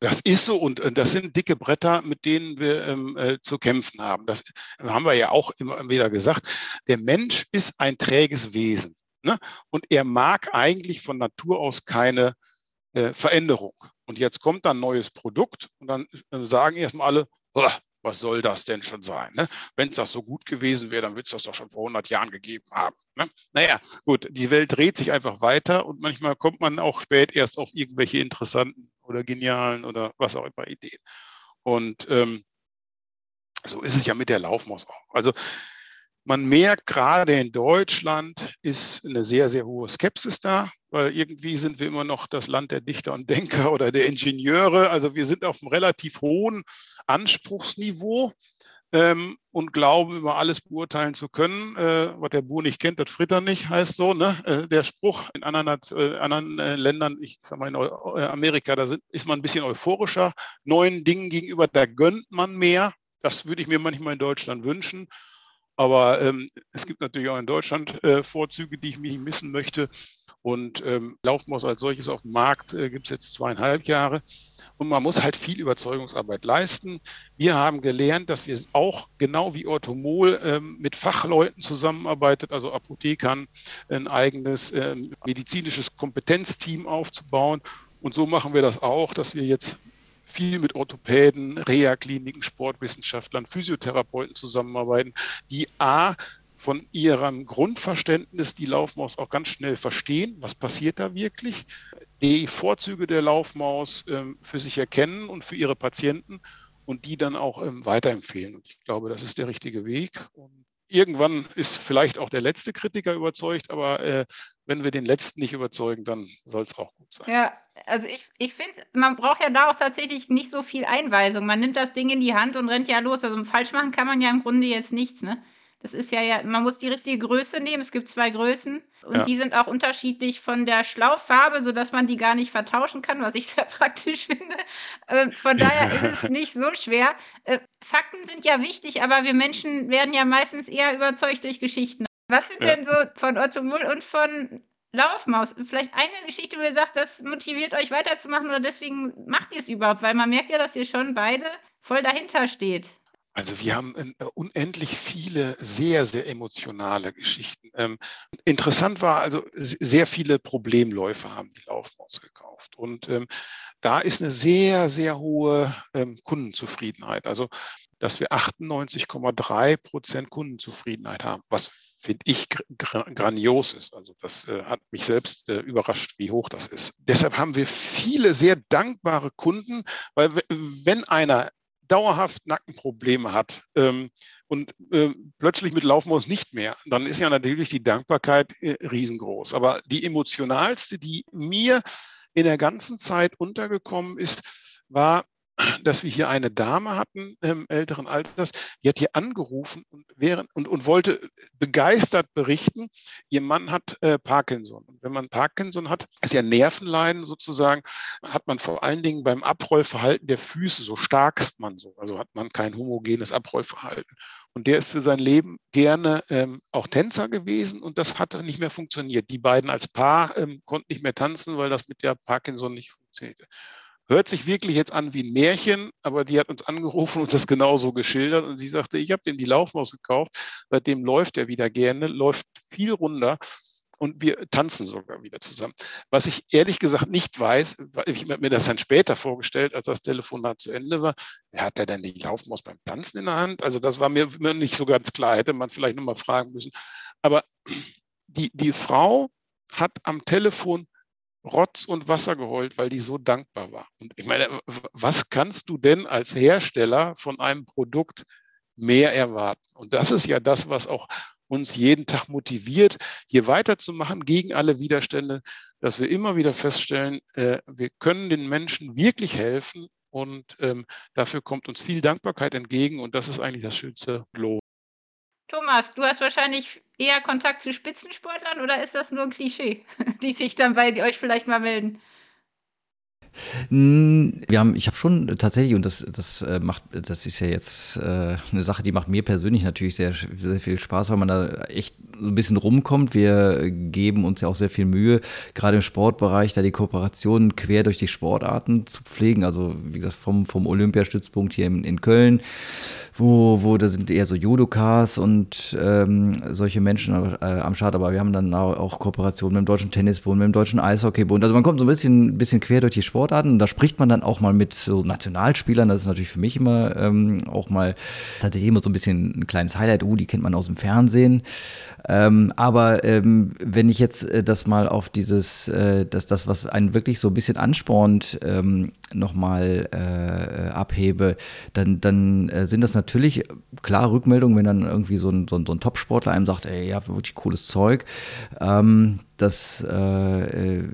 Das ist so und äh, das sind dicke Bretter, mit denen wir ähm, äh, zu kämpfen haben. Das haben wir ja auch immer wieder gesagt. Der Mensch ist ein träges Wesen ne? und er mag eigentlich von Natur aus keine äh, Veränderung. Und jetzt kommt dann ein neues Produkt und dann äh, sagen erstmal alle, was soll das denn schon sein? Ne? Wenn es das so gut gewesen wäre, dann würde es das doch schon vor 100 Jahren gegeben haben. Ne? Naja, gut, die Welt dreht sich einfach weiter und manchmal kommt man auch spät erst auf irgendwelche interessanten oder genialen oder was auch immer Ideen. Und ähm, so ist es ja mit der Laufmaus auch. Also man merkt gerade in Deutschland ist eine sehr, sehr hohe Skepsis da, weil irgendwie sind wir immer noch das Land der Dichter und Denker oder der Ingenieure. Also wir sind auf einem relativ hohen Anspruchsniveau ähm, und glauben, über alles beurteilen zu können. Äh, was der Buhr nicht kennt, das fritter nicht, heißt so. Ne? Äh, der Spruch in anderen, äh, anderen äh, Ländern, ich sag mal in äh, Amerika, da sind, ist man ein bisschen euphorischer neuen Dingen gegenüber, da gönnt man mehr. Das würde ich mir manchmal in Deutschland wünschen. Aber ähm, es gibt natürlich auch in Deutschland äh, Vorzüge, die ich nicht missen möchte. Und ähm, Laufmaus als solches auf dem Markt äh, gibt es jetzt zweieinhalb Jahre. Und man muss halt viel Überzeugungsarbeit leisten. Wir haben gelernt, dass wir auch genau wie Orthomol ähm, mit Fachleuten zusammenarbeitet, also Apothekern, ein eigenes ähm, medizinisches Kompetenzteam aufzubauen. Und so machen wir das auch, dass wir jetzt viel mit Orthopäden, Reha-Kliniken, Sportwissenschaftlern, Physiotherapeuten zusammenarbeiten, die A, von ihrem Grundverständnis die Laufmaus auch ganz schnell verstehen, was passiert da wirklich, die Vorzüge der Laufmaus ähm, für sich erkennen und für ihre Patienten und die dann auch ähm, weiterempfehlen. Und ich glaube, das ist der richtige Weg. Und irgendwann ist vielleicht auch der letzte Kritiker überzeugt, aber äh, wenn wir den letzten nicht überzeugen, dann soll es auch gut sein. Ja, also ich, ich finde, man braucht ja da auch tatsächlich nicht so viel Einweisung. Man nimmt das Ding in die Hand und rennt ja los. Also falsch machen kann man ja im Grunde jetzt nichts, ne? Das ist ja, ja, man muss die richtige Größe nehmen. Es gibt zwei Größen und ja. die sind auch unterschiedlich von der Schlauchfarbe, sodass man die gar nicht vertauschen kann, was ich sehr praktisch finde. Äh, von daher ist es nicht so schwer. Äh, Fakten sind ja wichtig, aber wir Menschen werden ja meistens eher überzeugt durch Geschichten. Was sind ja. denn so von Otto Mull und von Laufmaus? Vielleicht eine Geschichte, wo ihr sagt, das motiviert euch weiterzumachen oder deswegen macht ihr es überhaupt, weil man merkt ja, dass ihr schon beide voll dahinter steht. Also wir haben äh, unendlich viele sehr, sehr emotionale Geschichten. Ähm, interessant war, also sehr viele Problemläufer haben die Laufmaus gekauft. Und ähm, da ist eine sehr, sehr hohe ähm, Kundenzufriedenheit. Also, dass wir 98,3 Prozent Kundenzufriedenheit haben, was finde ich grandios ist. Also das äh, hat mich selbst äh, überrascht, wie hoch das ist. Deshalb haben wir viele sehr dankbare Kunden, weil wenn einer dauerhaft Nackenprobleme hat ähm, und äh, plötzlich mit Laufmaus nicht mehr, dann ist ja natürlich die Dankbarkeit äh, riesengroß. Aber die emotionalste, die mir in der ganzen Zeit untergekommen ist, war dass wir hier eine Dame hatten im älteren Alters, die hat hier angerufen und, während, und, und wollte begeistert berichten, ihr Mann hat äh, Parkinson. Und wenn man Parkinson hat, ist ja Nervenleiden sozusagen, hat man vor allen Dingen beim Abrollverhalten der Füße, so starkst man so, also hat man kein homogenes Abrollverhalten. Und der ist für sein Leben gerne ähm, auch Tänzer gewesen und das hat nicht mehr funktioniert. Die beiden als Paar ähm, konnten nicht mehr tanzen, weil das mit der Parkinson nicht funktionierte. Hört sich wirklich jetzt an wie ein Märchen, aber die hat uns angerufen und das genauso geschildert. Und sie sagte, ich habe dem die Laufmaus gekauft, seitdem läuft er wieder gerne, läuft viel runter und wir tanzen sogar wieder zusammen. Was ich ehrlich gesagt nicht weiß, ich habe mir das dann später vorgestellt, als das Telefonat zu Ende war, hat er denn die Laufmaus beim Tanzen in der Hand? Also das war mir nicht so ganz klar, hätte man vielleicht nochmal fragen müssen. Aber die, die Frau hat am Telefon Rotz und Wasser geheult, weil die so dankbar war. Und ich meine, was kannst du denn als Hersteller von einem Produkt mehr erwarten? Und das ist ja das, was auch uns jeden Tag motiviert, hier weiterzumachen gegen alle Widerstände, dass wir immer wieder feststellen, äh, wir können den Menschen wirklich helfen und ähm, dafür kommt uns viel Dankbarkeit entgegen und das ist eigentlich das schönste Lohn. Thomas, du hast wahrscheinlich eher Kontakt zu Spitzensportlern oder ist das nur ein Klischee, die sich dann bei euch vielleicht mal melden? Wir haben, ich habe schon tatsächlich, und das, das äh, macht, das ist ja jetzt äh, eine Sache, die macht mir persönlich natürlich sehr, sehr viel Spaß, weil man da echt ein bisschen rumkommt. Wir geben uns ja auch sehr viel Mühe, gerade im Sportbereich, da die Kooperationen quer durch die Sportarten zu pflegen. Also wie gesagt, vom, vom Olympiastützpunkt hier in, in Köln, wo, wo da sind eher so Judokas und ähm, solche Menschen äh, am Start. Aber wir haben dann auch, Kooperationen mit dem Deutschen Tennisbund, mit dem Deutschen Eishockeybund. Also man kommt so ein bisschen, bisschen quer durch die Sportarten und da spricht man dann auch mal mit so Nationalspielern. Das ist natürlich für mich immer ähm, auch mal tatsächlich immer so ein bisschen ein kleines Highlight. Uh, die kennt man aus dem Fernsehen. Ähm, aber ähm, wenn ich jetzt äh, das mal auf dieses, äh, das, das, was einen wirklich so ein bisschen anspornt, ähm, nochmal äh, abhebe, dann, dann äh, sind das natürlich klar Rückmeldungen, wenn dann irgendwie so ein, so ein, so ein Top-Sportler einem sagt, ey, ihr habt wirklich cooles Zeug. Ähm, das äh, äh,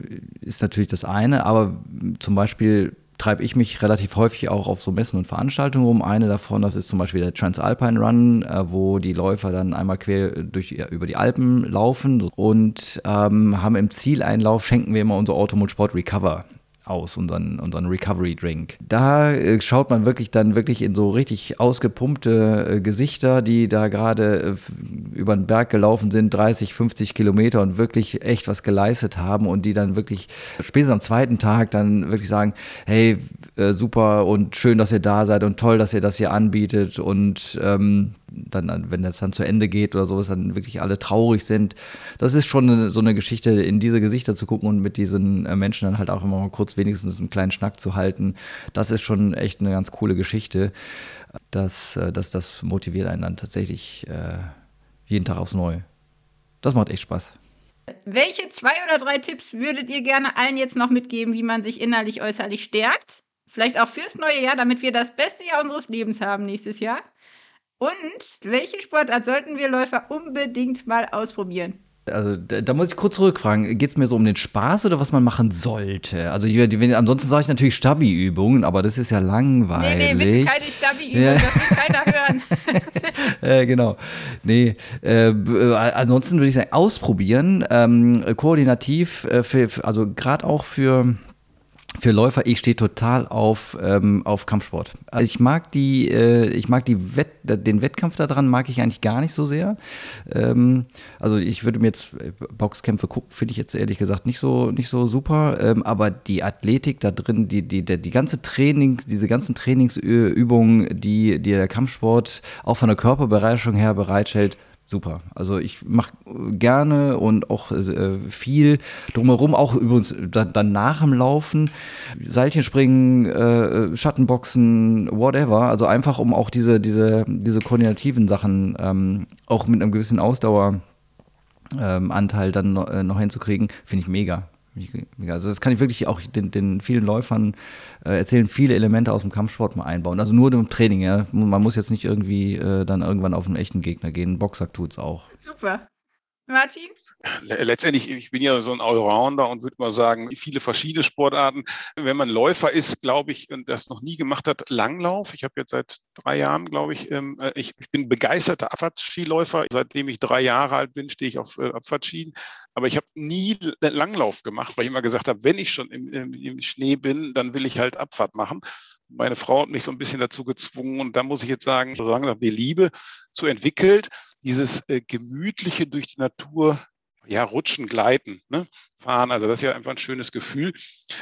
ist natürlich das eine, aber zum Beispiel treibe ich mich relativ häufig auch auf so Messen und Veranstaltungen rum. Eine davon, das ist zum Beispiel der Transalpine Run, äh, wo die Läufer dann einmal quer durch, über die Alpen laufen und ähm, haben im Zieleinlauf, schenken wir immer unser Automobil Sport Recover aus, unseren, unseren Recovery Drink. Da äh, schaut man wirklich dann wirklich in so richtig ausgepumpte äh, Gesichter, die da gerade äh, über den Berg gelaufen sind, 30, 50 Kilometer und wirklich echt was geleistet haben und die dann wirklich spätestens am zweiten Tag dann wirklich sagen, hey, äh, super und schön, dass ihr da seid und toll, dass ihr das hier anbietet und ähm, dann, wenn das dann zu Ende geht oder sowas, dann wirklich alle traurig sind. Das ist schon eine, so eine Geschichte, in diese Gesichter zu gucken und mit diesen äh, Menschen dann halt auch immer mal kurz wenigstens einen kleinen Schnack zu halten. Das ist schon echt eine ganz coole Geschichte. Das, äh, das, das motiviert einen dann tatsächlich äh, jeden Tag aufs Neue. Das macht echt Spaß. Welche zwei oder drei Tipps würdet ihr gerne allen jetzt noch mitgeben, wie man sich innerlich, äußerlich stärkt? Vielleicht auch fürs neue Jahr, damit wir das beste Jahr unseres Lebens haben nächstes Jahr. Und welche Sportart sollten wir Läufer unbedingt mal ausprobieren? Also da, da, muss ich kurz zurückfragen, geht es mir so um den Spaß oder was man machen sollte? Also wenn, ansonsten sage ich natürlich Stabi-Übungen, aber das ist ja langweilig. Nee, nee, bitte keine Stabi-Übungen, ja. das will keiner hören. äh, genau. Nee, äh, äh, ansonsten würde ich sagen, ausprobieren, ähm, koordinativ, äh, für, also gerade auch für für Läufer, ich stehe total auf, ähm, auf Kampfsport. Also ich mag die, äh, ich mag die Wett, den Wettkampf daran mag ich eigentlich gar nicht so sehr. Ähm, also ich würde mir jetzt Boxkämpfe gucken, finde ich jetzt ehrlich gesagt nicht so, nicht so super. Ähm, aber die Athletik da drin, die, die, die, die ganze Training, diese ganzen Trainingsübungen, die, die der Kampfsport auch von der Körperbereicherung her bereitstellt, super. Also ich mache gerne und auch äh, viel drumherum, auch übrigens dann, dann nach dem Laufen, Seilchenspringen, äh, Schattenboxen, whatever. Also einfach, um auch diese, diese, diese koordinativen Sachen ähm, auch mit einem gewissen Ausdaueranteil ähm, dann noch, äh, noch hinzukriegen, finde ich mega. Also das kann ich wirklich auch den, den vielen Läufern äh, erzählen, viele Elemente aus dem Kampfsport mal einbauen. Also nur im Training, ja. Man muss jetzt nicht irgendwie äh, dann irgendwann auf einen echten Gegner gehen. Ein Boxer tut's auch. Super. Martin? Letztendlich, ich bin ja so ein Allrounder und würde mal sagen, viele verschiedene Sportarten. Wenn man Läufer ist, glaube ich, und das noch nie gemacht hat, Langlauf. Ich habe jetzt seit drei Jahren, glaube ich, ähm, äh, ich, bin begeisterter Abfahrtsskiläufer. Seitdem ich drei Jahre alt bin, stehe ich auf äh, Abfahrtskien. Aber ich habe nie Langlauf gemacht, weil ich immer gesagt habe, wenn ich schon im, im, im Schnee bin, dann will ich halt Abfahrt machen meine Frau hat mich so ein bisschen dazu gezwungen und da muss ich jetzt sagen, so langsam die Liebe zu entwickelt, dieses äh, gemütliche durch die Natur ja, rutschen, gleiten, ne? fahren. Also das ist ja einfach ein schönes Gefühl.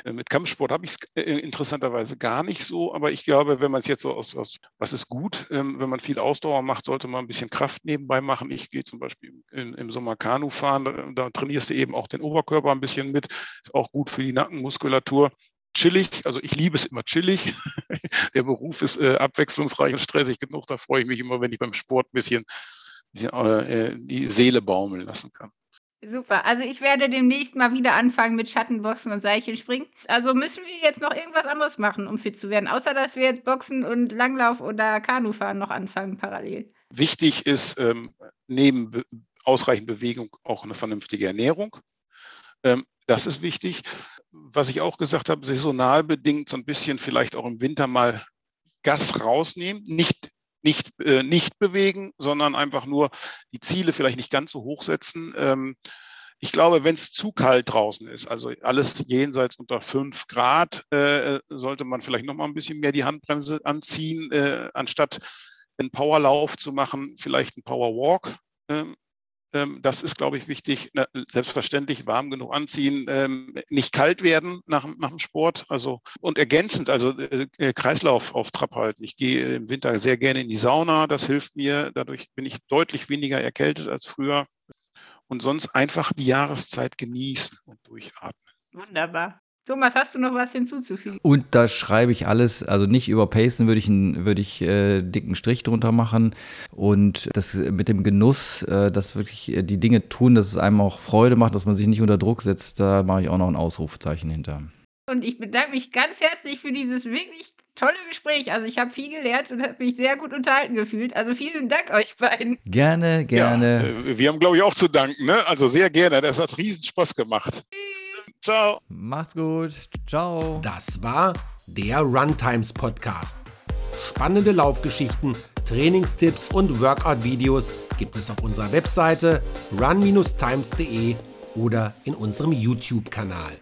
Äh, mit Kampfsport habe ich es äh, interessanterweise gar nicht so, aber ich glaube, wenn man es jetzt so aus, aus was ist gut, ähm, wenn man viel Ausdauer macht, sollte man ein bisschen Kraft nebenbei machen. Ich gehe zum Beispiel in, im Sommer Kanu fahren, da, da trainierst du eben auch den Oberkörper ein bisschen mit, ist auch gut für die Nackenmuskulatur chillig. Also ich liebe es immer chillig. Der Beruf ist äh, abwechslungsreich und stressig genug. Da freue ich mich immer, wenn ich beim Sport ein bisschen, bisschen äh, die Seele baumeln lassen kann. Super. Also ich werde demnächst mal wieder anfangen mit Schattenboxen und Seilchenspringen. Also müssen wir jetzt noch irgendwas anderes machen, um fit zu werden, außer dass wir jetzt Boxen und Langlauf oder Kanufahren noch anfangen parallel. Wichtig ist ähm, neben be ausreichend Bewegung auch eine vernünftige Ernährung. Ähm, das ist wichtig. Was ich auch gesagt habe, saisonal bedingt so ein bisschen vielleicht auch im Winter mal Gas rausnehmen, nicht nicht, äh, nicht bewegen, sondern einfach nur die Ziele vielleicht nicht ganz so hoch setzen. Ähm, ich glaube, wenn es zu kalt draußen ist, also alles jenseits unter fünf Grad, äh, sollte man vielleicht noch mal ein bisschen mehr die Handbremse anziehen, äh, anstatt einen Powerlauf zu machen, vielleicht einen Powerwalk. Ähm, das ist, glaube ich, wichtig. Selbstverständlich warm genug anziehen, ähm, nicht kalt werden nach, nach dem Sport. Also und ergänzend, also äh, äh, Kreislauf auf Trab halten. Ich gehe im Winter sehr gerne in die Sauna. Das hilft mir. Dadurch bin ich deutlich weniger erkältet als früher. Und sonst einfach die Jahreszeit genießen und durchatmen. Wunderbar. Thomas, hast du noch was hinzuzufügen? Und da schreibe ich alles, also nicht über Pacen würde ich einen würde ich, äh, dicken Strich drunter machen. Und das mit dem Genuss, äh, dass wirklich äh, die Dinge tun, dass es einem auch Freude macht, dass man sich nicht unter Druck setzt, da mache ich auch noch ein Ausrufzeichen hinter. Und ich bedanke mich ganz herzlich für dieses wirklich tolle Gespräch. Also ich habe viel gelernt und habe mich sehr gut unterhalten gefühlt. Also vielen Dank euch beiden. Gerne, gerne. Ja, äh, wir haben, glaube ich, auch zu danken. Ne? Also sehr gerne. Das hat riesen Spaß gemacht. Tschüss. Ciao. Macht's gut. Ciao. Das war der Runtimes Podcast. Spannende Laufgeschichten, Trainingstipps und Workout-Videos gibt es auf unserer Webseite run-times.de oder in unserem YouTube-Kanal.